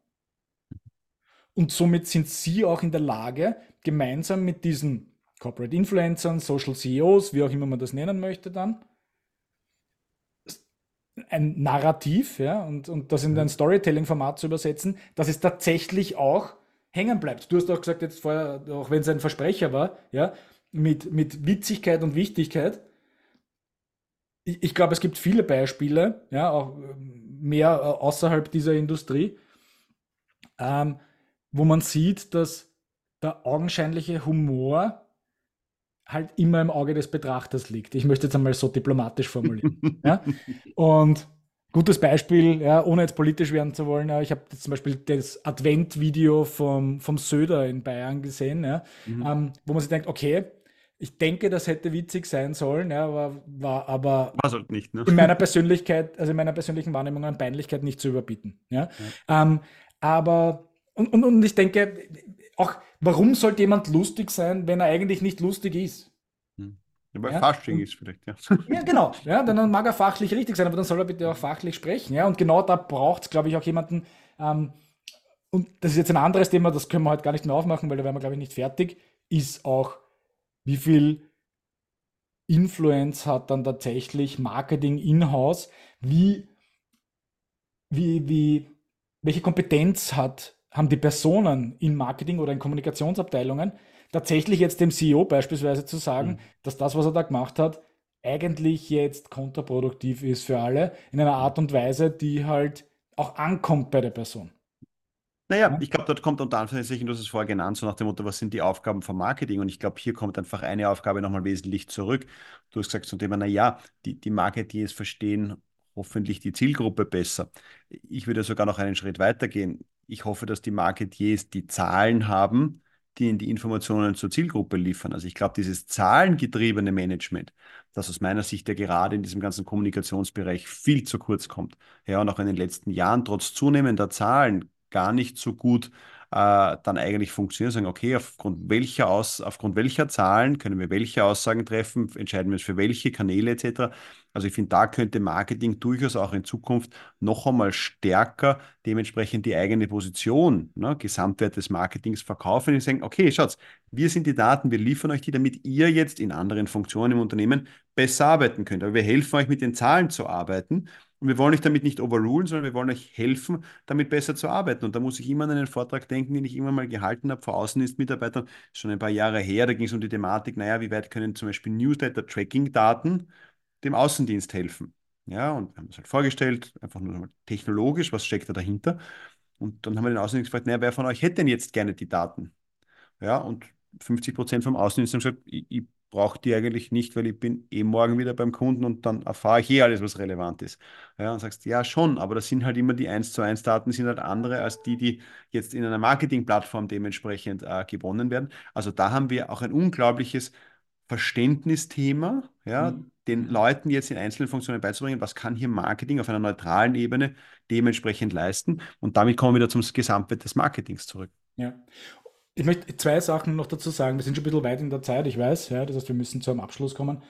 Und somit sind sie auch in der Lage, gemeinsam mit diesen Corporate Influencern, Social CEOs, wie auch immer man das nennen möchte, dann ein Narrativ, ja, und, und das in ein Storytelling-Format zu übersetzen, dass es tatsächlich auch hängen bleibt. Du hast auch gesagt, jetzt vorher, auch wenn es ein Versprecher war, ja, mit, mit Witzigkeit und Wichtigkeit. Ich, ich glaube, es gibt viele Beispiele, ja, auch mehr äh, außerhalb dieser Industrie, ähm, wo man sieht, dass der augenscheinliche Humor halt immer im Auge des Betrachters liegt. Ich möchte jetzt einmal so diplomatisch formulieren. ja? Und gutes Beispiel, ja, ohne jetzt politisch werden zu wollen, ja, ich habe zum Beispiel das Advent-Video vom, vom Söder in Bayern gesehen, ja, Mhm. ähm, wo man sich denkt, okay, ich denke, das hätte witzig sein sollen, ja, war, war aber halt nicht, ne? in meiner Persönlichkeit, also in meiner persönlichen Wahrnehmung an Peinlichkeit nicht zu überbieten. Ja? Ähm, aber, und, und, und ich denke, auch, warum sollte jemand lustig sein, wenn er eigentlich nicht lustig ist? Ja, weil Ja, Fasching ist vielleicht, ja. Ja, genau. Ja, dann mag er fachlich richtig sein, aber dann soll er bitte auch fachlich sprechen. Ja, und genau da braucht es, glaube ich, auch jemanden. Ähm, und das ist jetzt ein anderes Thema, das können wir heute gar nicht mehr aufmachen, weil da wären wir, glaube ich, nicht fertig. Ist auch, wie viel Influence hat dann tatsächlich Marketing in-house? Wie, wie, wie, welche Kompetenz hat, haben die Personen in Marketing oder in Kommunikationsabteilungen, tatsächlich jetzt dem CEO beispielsweise zu sagen, Mhm. dass das, was er da gemacht hat, eigentlich jetzt kontraproduktiv ist für alle, in einer Art und Weise, die halt auch ankommt bei der Person. Naja, Ja. ich glaube, dort kommt unter Anführungszeichen, du hast es vorher genannt, so nach dem Motto, was sind die Aufgaben vom Marketing? Und ich glaube, hier kommt einfach eine Aufgabe nochmal wesentlich zurück. Du hast gesagt zum Thema, naja, die, die Marketeers verstehen hoffentlich die Zielgruppe besser. Ich würde sogar noch einen Schritt weiter gehen. Ich hoffe, dass die Marketeers die Zahlen haben, die ihnen die Informationen zur Zielgruppe liefern. Also ich glaube, dieses zahlengetriebene Management, das aus meiner Sicht ja gerade in diesem ganzen Kommunikationsbereich viel zu kurz kommt. Ja, und auch in den letzten Jahren trotz zunehmender Zahlen gar nicht so gut äh, dann eigentlich funktioniert. Sagen, okay, aufgrund welcher, Aus, aufgrund welcher Zahlen können wir welche Aussagen treffen, entscheiden wir uns für welche Kanäle etc. Also ich finde, da könnte Marketing durchaus auch in Zukunft noch einmal stärker dementsprechend die eigene Position, ne, Gesamtwert des Marketings verkaufen und sagen, okay, schaut, wir sind die Daten, wir liefern euch die, damit ihr jetzt in anderen Funktionen im Unternehmen besser arbeiten könnt. Aber wir helfen euch mit den Zahlen zu arbeiten Und wir wollen euch damit nicht overrulen, sondern wir wollen euch helfen, damit besser zu arbeiten. Und da muss ich immer an einen Vortrag denken, den ich immer mal gehalten habe vor Außendienstmitarbeitern, schon ein paar Jahre her. Da ging es um die Thematik, naja, wie weit können zum Beispiel Newsletter-Tracking-Daten dem Außendienst helfen? Ja, und wir haben es halt vorgestellt, einfach nur technologisch, was steckt da dahinter? Und dann haben wir den Außendienst gefragt, naja, wer von euch hätte denn jetzt gerne die Daten? Ja, und 50 Prozent vom Außendienst haben gesagt, ich, ich brauche die eigentlich nicht, weil ich bin eh morgen wieder beim Kunden und dann erfahre ich eh alles, was relevant ist. Ja, und sagst, ja schon, aber das sind halt immer die 1 zu 1 Daten, sind halt andere als die, die jetzt in einer Marketingplattform dementsprechend äh, gewonnen werden. Also da haben wir auch ein unglaubliches Verständnisthema, ja, mhm. den Leuten jetzt in einzelnen Funktionen beizubringen, was kann hier Marketing auf einer neutralen Ebene dementsprechend leisten. Und damit kommen wir wieder zum Gesamtwert des Marketings zurück. Ja. Ich möchte zwei Sachen noch dazu sagen. Wir sind schon ein bisschen weit in der Zeit, ich weiß. Ja, das heißt, wir müssen zu einem Abschluss kommen.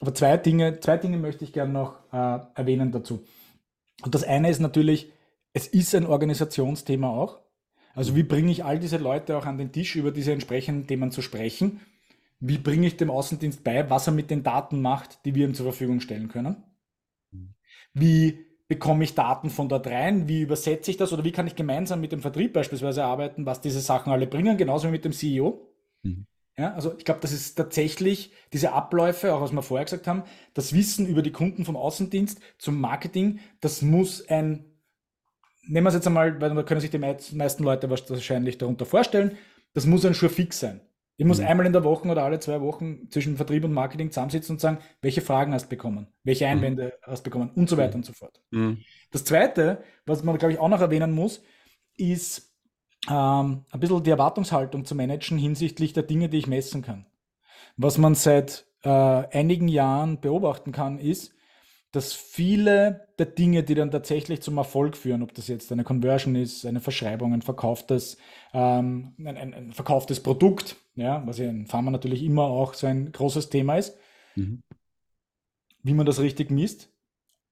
Aber zwei Dinge, zwei Dinge möchte ich gerne noch äh, erwähnen dazu. Und das eine ist natürlich, es ist ein Organisationsthema auch. Also wie bringe ich all diese Leute auch an den Tisch, über diese entsprechenden Themen zu sprechen? Wie bringe ich dem Außendienst bei, was er mit den Daten macht, die wir ihm zur Verfügung stellen können? Wie bekomme ich Daten von dort rein? Wie übersetze ich das? Oder wie kann ich gemeinsam mit dem Vertrieb beispielsweise arbeiten, was diese Sachen alle bringen, genauso wie mit dem CEO? Mhm. Ja, also ich glaube, das ist tatsächlich diese Abläufe, auch was wir vorher gesagt haben, das Wissen über die Kunden vom Außendienst zum Marketing, das muss ein, nehmen wir es jetzt einmal, weil da können sich die meisten Leute wahrscheinlich darunter vorstellen, das muss ein Surefix sein. Ich muss mhm. einmal in der Woche oder alle zwei Wochen zwischen Vertrieb und Marketing zusammensitzen und sagen, welche Fragen hast du bekommen, welche mhm. Einwände mhm. hast du bekommen und so weiter mhm. und so fort. Mhm. Das Zweite, was man, glaube ich, auch noch erwähnen muss, ist ähm, ein bisschen die Erwartungshaltung zu managen hinsichtlich der Dinge, die ich messen kann. Was man seit äh, einigen Jahren beobachten kann, ist, dass viele der Dinge, die dann tatsächlich zum Erfolg führen, ob das jetzt eine Conversion ist, eine Verschreibung, ein verkauftes, ähm, ein, ein, ein, verkauftes Produkt, ja, was ja in Pharma natürlich immer auch so ein großes Thema ist, mhm. wie man das richtig misst.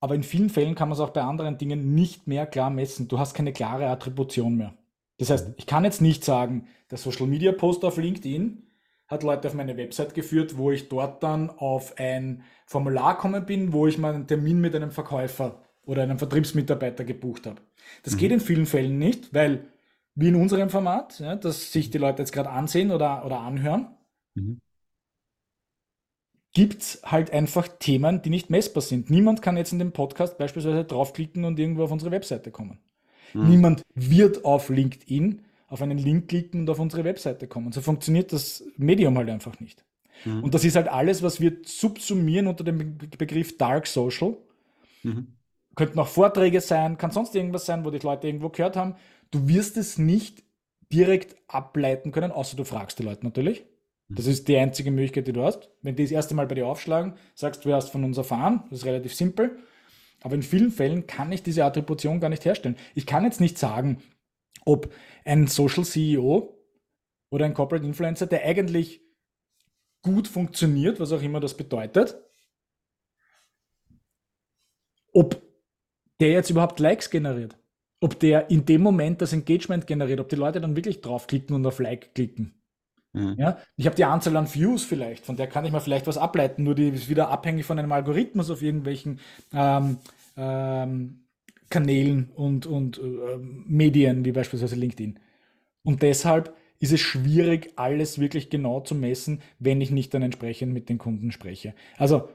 Aber in vielen Fällen kann man es auch bei anderen Dingen nicht mehr klar messen. Du hast keine klare Attribution mehr. Das heißt, mhm. ich kann jetzt nicht sagen, der Social Media Post auf LinkedIn hat Leute auf meine Website geführt, wo ich dort dann auf ein Formular gekommen bin, wo ich mal einen Termin mit einem Verkäufer oder einem Vertriebsmitarbeiter gebucht habe. Das mhm. geht in vielen Fällen nicht, weil wie in unserem Format, ja, dass sich die Leute jetzt gerade ansehen oder, oder anhören, mhm. gibt es halt einfach Themen, die nicht messbar sind. Niemand kann jetzt in dem Podcast beispielsweise draufklicken und irgendwo auf unsere Webseite kommen. Mhm. Niemand wird auf LinkedIn auf einen Link klicken und auf unsere Webseite kommen. So funktioniert das Medium halt einfach nicht. Mhm. Und das ist halt alles, was wir subsumieren unter dem Begriff Dark Social. Mhm. Könnten auch Vorträge sein, kann sonst irgendwas sein, wo die Leute irgendwo gehört haben. Du wirst es nicht direkt ableiten können, außer du fragst die Leute natürlich. Mhm. Das ist die einzige Möglichkeit, die du hast. Wenn die das erste Mal bei dir aufschlagen, sagst du, du hast von uns erfahren. Das ist relativ simpel. Aber in vielen Fällen kann ich diese Attribution gar nicht herstellen. Ich kann jetzt nicht sagen, ob ein Social CEO oder ein Corporate Influencer, der eigentlich gut funktioniert, was auch immer das bedeutet, ob der jetzt überhaupt Likes generiert. Ob der in dem Moment das Engagement generiert, ob die Leute dann wirklich draufklicken und auf Like klicken. Mhm. Ja, ich habe die Anzahl an Views vielleicht, von der kann ich mal vielleicht was ableiten, nur die ist wieder abhängig von einem Algorithmus auf irgendwelchen ähm, ähm, Kanälen und, und äh, Medien, wie beispielsweise LinkedIn. Und deshalb ist es schwierig, alles wirklich genau zu messen, wenn ich nicht dann entsprechend mit den Kunden spreche. Also,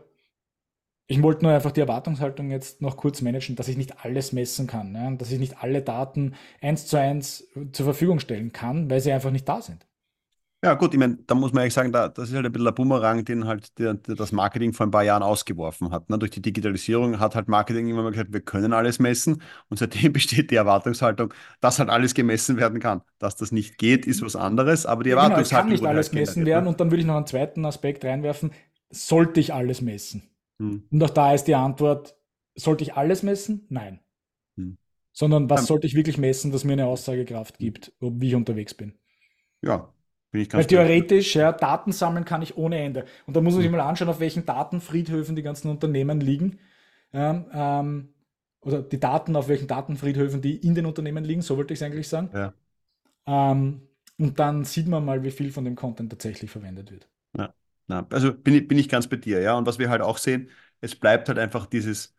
ich wollte nur einfach die Erwartungshaltung jetzt noch kurz managen, dass ich nicht alles messen kann, ja, dass ich nicht alle Daten eins zu eins zur Verfügung stellen kann, weil sie einfach nicht da sind. Ja, gut, ich meine, da muss man eigentlich sagen, da, das ist halt ein bisschen der Bumerang, den halt der, der das Marketing vor ein paar Jahren ausgeworfen hat. Ne? Durch die Digitalisierung hat halt Marketing immer mal gesagt, wir können alles messen und seitdem besteht die Erwartungshaltung, dass halt alles gemessen werden kann. Dass das nicht geht, ist was anderes, aber die ja, Erwartungshaltung. Genau, kann nicht alles halt messen werden ne? und dann würde ich noch einen zweiten Aspekt reinwerfen, sollte ich alles messen? Hm. Und auch da ist die Antwort, sollte ich alles messen? Nein. Hm. Sondern was sollte ich wirklich messen, das mir eine Aussagekraft gibt, wie ich unterwegs bin? Ja, weil theoretisch, ja, Daten sammeln kann ich ohne Ende. Und da muss man sich mal anschauen, auf welchen Datenfriedhöfen die ganzen Unternehmen liegen. Ja, ähm, oder die Daten, auf welchen Datenfriedhöfen die in den Unternehmen liegen, so wollte ich es eigentlich sagen. Ja. Ähm, und dann sieht man mal, wie viel von dem Content tatsächlich verwendet wird. Ja, na, also bin ich, bin ich ganz bei dir, ja. Und was wir halt auch sehen, es bleibt halt einfach dieses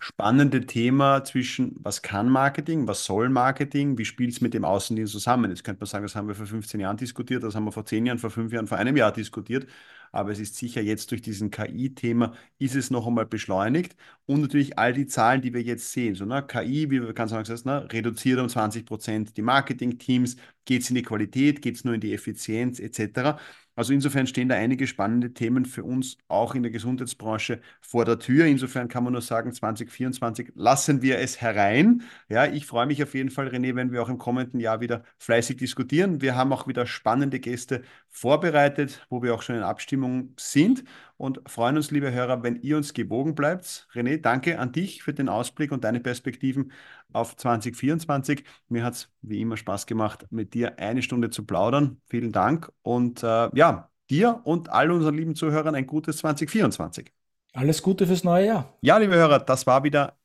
spannende Thema zwischen, was kann Marketing, was soll Marketing, wie spielt es mit dem Außendienst zusammen. Jetzt könnte man sagen, das haben wir vor 15 Jahren diskutiert, das haben wir vor 10 Jahren, vor 5 Jahren, vor einem Jahr diskutiert. Aber es ist sicher jetzt durch diesen KI-Thema, ist es noch einmal beschleunigt. Und natürlich all die Zahlen, die wir jetzt sehen. So, ne, KI, wie wir ganz sagen, ne, reduziert um 20 Prozent die Marketing-Teams, geht es in die Qualität, geht es nur in die Effizienz etc. Also insofern stehen da einige spannende Themen für uns auch in der Gesundheitsbranche vor der Tür. Insofern kann man nur sagen, 2024 lassen wir es herein. Ja, ich freue mich auf jeden Fall, René, wenn wir auch im kommenden Jahr wieder fleißig diskutieren. Wir haben auch wieder spannende Gäste vorbereitet, wo wir auch schon in Abstimmung sind und freuen uns, liebe Hörer, wenn ihr uns gewogen bleibt. René, danke an dich für den Ausblick und deine Perspektiven auf 2024. Mir hat es wie immer Spaß gemacht, mit dir eine Stunde zu plaudern. Vielen Dank und äh, ja, dir und all unseren lieben Zuhörern ein gutes 2024. Alles Gute fürs neue Jahr. Ja, liebe Hörer, das war wieder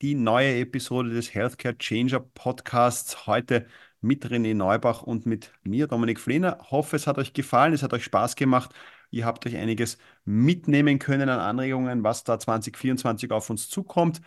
die neue Episode des Healthcare Changer Podcasts. Heute mit René Neubach und mit mir, Dominik Flehner. Hoffe, es hat euch gefallen, es hat euch Spaß gemacht. Ihr habt euch einiges mitnehmen können an Anregungen, was da 2024 auf uns zukommt.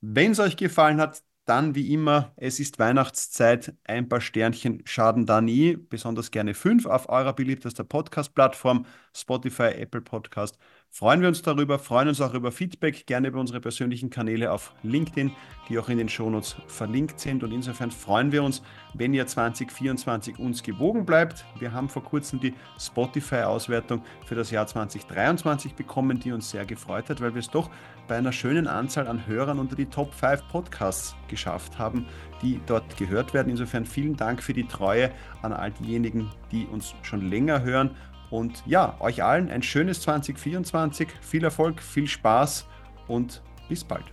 Wenn es euch gefallen hat, dann wie immer, es ist Weihnachtszeit, ein paar Sternchen schaden da nie, besonders gerne fünf auf eurer beliebtester Podcast-Plattform, Spotify, Apple Podcast freuen wir uns darüber, freuen uns auch über Feedback, gerne über unsere persönlichen Kanäle auf LinkedIn, die auch in den Shownotes verlinkt sind. Und insofern freuen wir uns, wenn ihr 2024 uns gewogen bleibt. Wir haben vor kurzem die Spotify-Auswertung für das Jahr 2023 bekommen, die uns sehr gefreut hat, weil wir es doch bei einer schönen Anzahl an Hörern unter die Top 5 Podcasts geschafft haben, die dort gehört werden. Insofern vielen Dank für die Treue an all diejenigen, die uns schon länger hören und ja, euch allen ein schönes 2024, viel Erfolg, viel Spaß und bis bald.